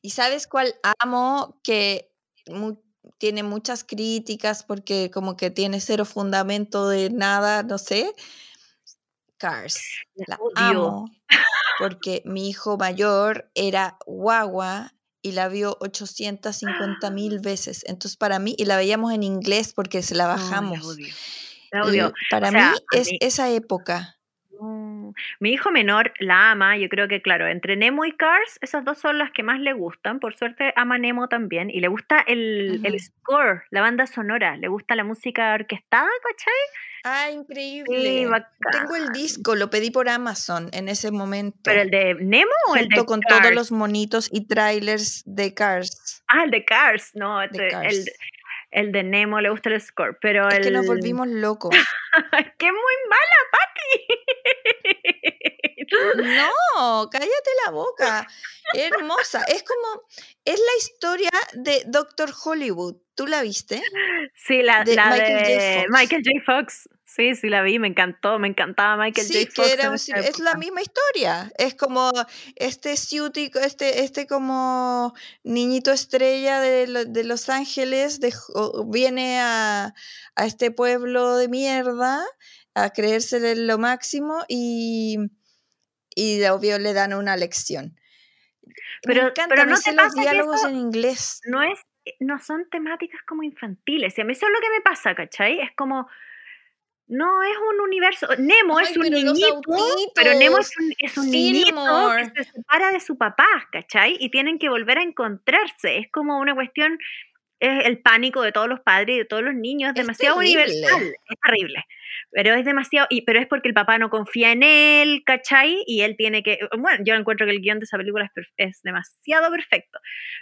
¿Y sabes cuál amo que mu- tiene muchas críticas porque como que tiene cero fundamento de nada, no sé? Cars. La amo porque mi hijo mayor era guagua y la vio 850 mil veces. Entonces para mí, y la veíamos en inglés porque se la bajamos. odio. La odio. Para sea, mí es mí- esa época. No. Mi hijo menor la ama, yo creo que claro, entre Nemo y Cars, esas dos son las que más le gustan. Por suerte ama Nemo también. Y le gusta el, el score, la banda sonora, le gusta la música orquestada, ¿cachai? Ah, Sí, increíble. bacán. Tengo el disco, lo pedí por Amazon en ese momento. ¿Pero el de Nemo o el de con Cars? todos los monitos y trailers de Cars. Ah, el de Cars, no, De este, Cars. El, el de Nemo le gusta el score, pero Es el... que nos volvimos locos. Es muy mala, Patti. No, cállate la boca. Hermosa. Es como, es la historia de Doctor Hollywood. ¿Tú la viste? Sí, la De la Michael J. Fox. Michael J. Fox. Sí, sí, la vi, me encantó, me encantaba Michael sí, J. Fox. que era un es la misma historia. Es como este ciútico, este, este como niñito estrella de, de Los Ángeles de viene a, a este pueblo de mierda a creérsele lo máximo y, y obvio le dan una lección. Pero- me encanta, pero ¿no te los pasa que diálogos eso en inglés. No es, no son temáticas como infantiles. Y a mí eso es lo que me pasa, ¿cachai? Es como, no es un universo. Nemo Ay, es un pero los niñito, pero Nemo es un, es un niñito que se separa de su papá, ¿cachai? Y tienen que volver a encontrarse. Es como una cuestión, es el pánico de todos los padres y de todos los niños, es Es demasiado terrible. universal, es terrible. Pero es demasiado, y, pero es porque el papá no confía en él, ¿cachai? Y él tiene que, bueno, yo encuentro que el guion de esa película es, es demasiado perfecto.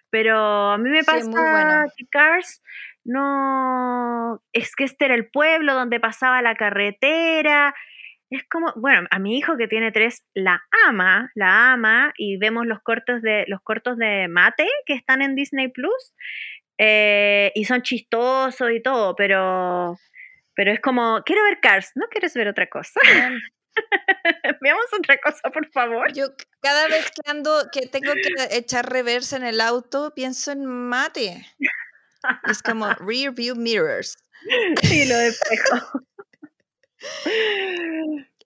Pero a mí me pasa bueno. que Cars no, es que este era el pueblo donde pasaba la carretera. Es como, bueno, a mi hijo que tiene tres la ama, la ama, y vemos los cortos de, los cortos de Mate que están en Disney Plus. Eh, y son chistosos y todo, pero, pero es como, quiero ver Cars, ¿no quieres ver otra cosa? Veamos otra cosa, por favor. Yo cada vez que ando, que tengo que echar reversa en el auto, pienso en mate. Es como rear view mirrors. Sí, lo de espejo.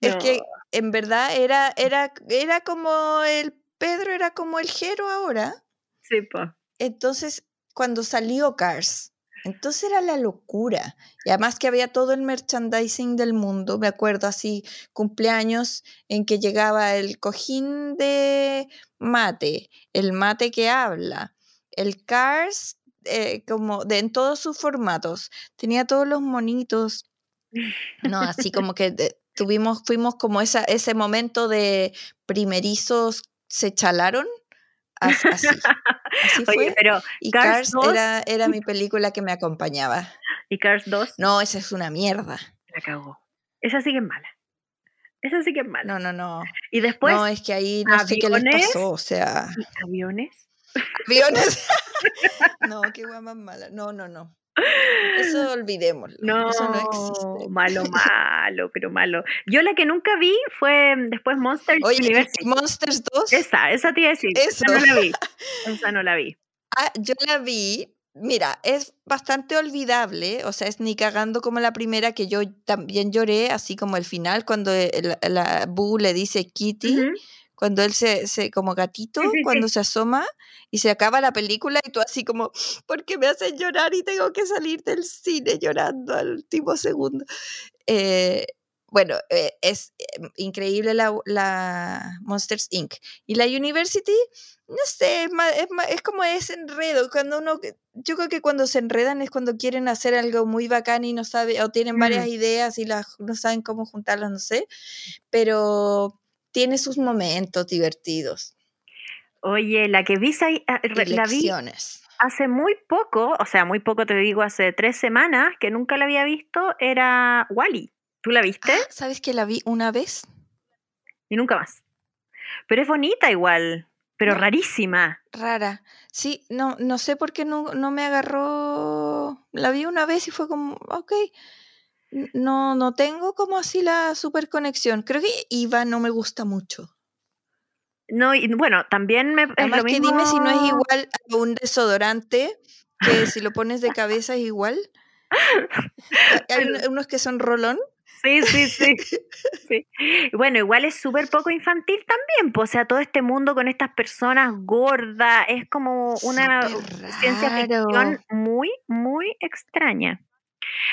Es que en verdad era, era, era como el Pedro, era como el Jero ahora. Sí, pues. Entonces, cuando salió Cars, entonces era la locura. Y además que había todo el merchandising del mundo. Me acuerdo así, cumpleaños en que llegaba el cojín de mate, el mate que habla, el Cars, eh, como de, en todos sus formatos. Tenía todos los monitos. No, así como que tuvimos, fuimos como esa, ese momento de primerizos se chalaron. Así, así fue. pero y Cars, era, era mi película que me acompañaba. ¿Y Cars 2? No, esa es una mierda. La cagó. Esa es mala. Esa sí que es mala. No, no, no. Y después. No, es que ahí no sé qué les pasó, o sea. ¿Aviones? ¿Aviones? no, qué guay más mala. No, no, no. Eso olvidémoslo. No, Eso no existe. Malo, malo, pero malo. Yo la que nunca vi fue mm, después Monsters Oye, University. Monsters 2. Esa, esa te iba a decir. Eso. Esa no la vi. Esa no la vi. Ah, yo la vi. Mira, es bastante olvidable, o sea, es ni cagando como la primera que yo también lloré, así como el final, cuando el- la, Boo le dice Kitty, Ujú. Cuando él se, se como gatito, Sí, sí, sí. cuando se asoma y se acaba la película y tú así como, ¿por qué me hacen llorar y tengo que salir del cine llorando al último segundo? Eh, bueno, eh, es eh, increíble la, la Monsters Inc. Y la University, no sé, es, ma- es ma- es como ese enredo, cuando uno, yo creo que cuando se enredan es cuando quieren hacer algo muy bacán y no saben, o tienen varias ideas y las, no saben cómo juntarlas, no sé, pero tiene sus momentos divertidos. Oye, la que vi, re- la vi hace muy poco, o sea, muy poco te digo, hace tres semanas, que nunca la había visto, era Wally. ¿Tú la viste? Ah, ¿Sabes que la vi una vez? Y nunca más. Pero es bonita igual, pero No. rarísima. Rara. Sí, no, no sé por qué no, no me agarró. La vi una vez y fue como, ok. No, no tengo como así la super conexión. Creo que Iva no me gusta mucho. No, y bueno, también me es Además lo que dime si no es igual a un desodorante, que si lo pones de cabeza es igual. Hay un- unos que son rolón. Sí, sí, sí. sí. Bueno, igual es súper poco infantil también, pues, o sea, todo este mundo con estas personas gordas, es como una ciencia ficción muy, muy extraña.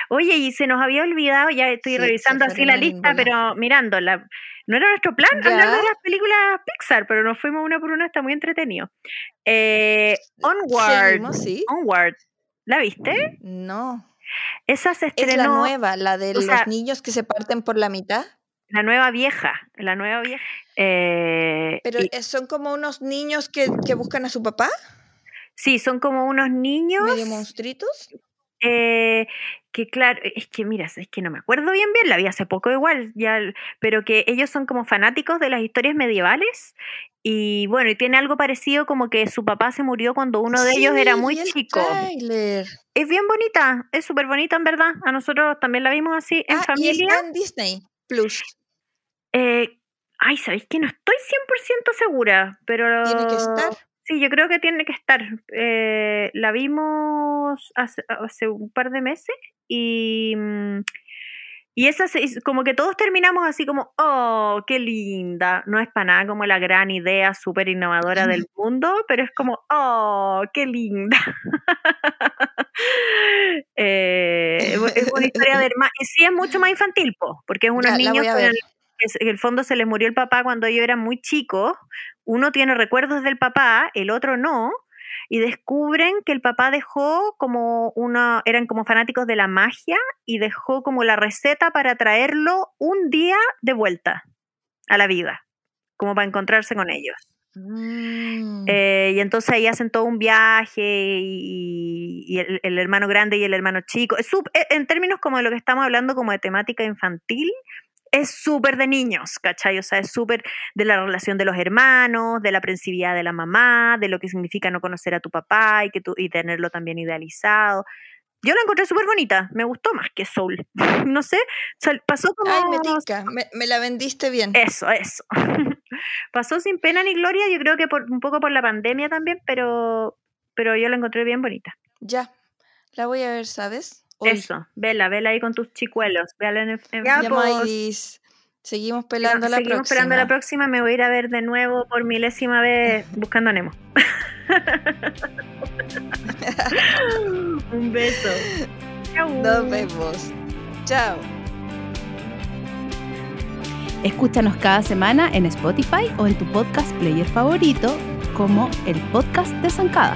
Oye, y se nos había olvidado, ya estoy Sí, revisando así la lista, pero mirándola. No era nuestro plan hablar de las películas Pixar, pero nos fuimos una por una, está muy entretenido. Eh, Onward. Seguimos, sí. Onward. ¿La viste? No. Esa se Es la estrenó. nueva, la de los sea, niños que se parten por la mitad. La nueva vieja, la nueva vieja. Eh, Pero y- eh, son como unos niños que, que buscan a su papá, sí, son como unos niños medio monstruitos. Eh, que claro, es que mira, es que no me acuerdo bien bien, la vi hace poco igual, ya, pero que ellos son como fanáticos de las historias medievales y bueno, y tiene algo parecido como que su papá se murió cuando uno de ellos era muy el chico. tráiler. Es bien bonita, es súper bonita en verdad. A nosotros también la vimos así en Ah, y familia. está en Disney Plus. Eh, ay, ¿sabéis que no estoy 100% segura? Pero Tiene que estar. Sí, yo creo que tiene que estar. Eh, la vimos hace, hace un par de meses y, mm, y esa se- como que todos terminamos así como, oh, qué linda. No es para nada como la gran idea súper innovadora del mundo, pero es como, oh, qué linda. Eh, es una historia de hermanos. Y sí es mucho más infantil, po, porque es unos Ya, la niños voy a con en el fondo se les murió el papá cuando ellos eran muy chicos. Uno tiene recuerdos del papá, el otro no. Y descubren que el papá dejó como una, eran como fanáticos de la magia y dejó como la receta para traerlo un día de vuelta a la vida, como para encontrarse con ellos. Mm. Eh, y entonces ahí hacen todo un viaje y, y el, el hermano grande y el hermano chico. Es eh, en términos como de lo que estamos hablando, como de temática infantil, es súper de niños, ¿cachai? O sea, es súper de la relación de los hermanos, de la aprensividad de la mamá, de lo que significa no conocer a tu papá y, que tú, y tenerlo también idealizado. Yo la encontré súper bonita, me gustó más que Soul. no sé, pasó como... Ay, me me, la vendiste bien. Eso, eso. pasó sin pena ni gloria, yo creo que por, un poco por la pandemia también, pero, pero yo la encontré bien bonita. Ya, la voy a ver, ¿sabes? Eso, vela, vela ahí con tus chicuelos. Véala en, en ya, pues. Seguimos pelando la seguimos próxima. la próxima. Me voy a ir a ver de nuevo por milésima vez buscando a Nemo. Un beso. Nos vemos. Chao. Escúchanos cada semana en Spotify o en tu podcast player favorito como el podcast de Zancada.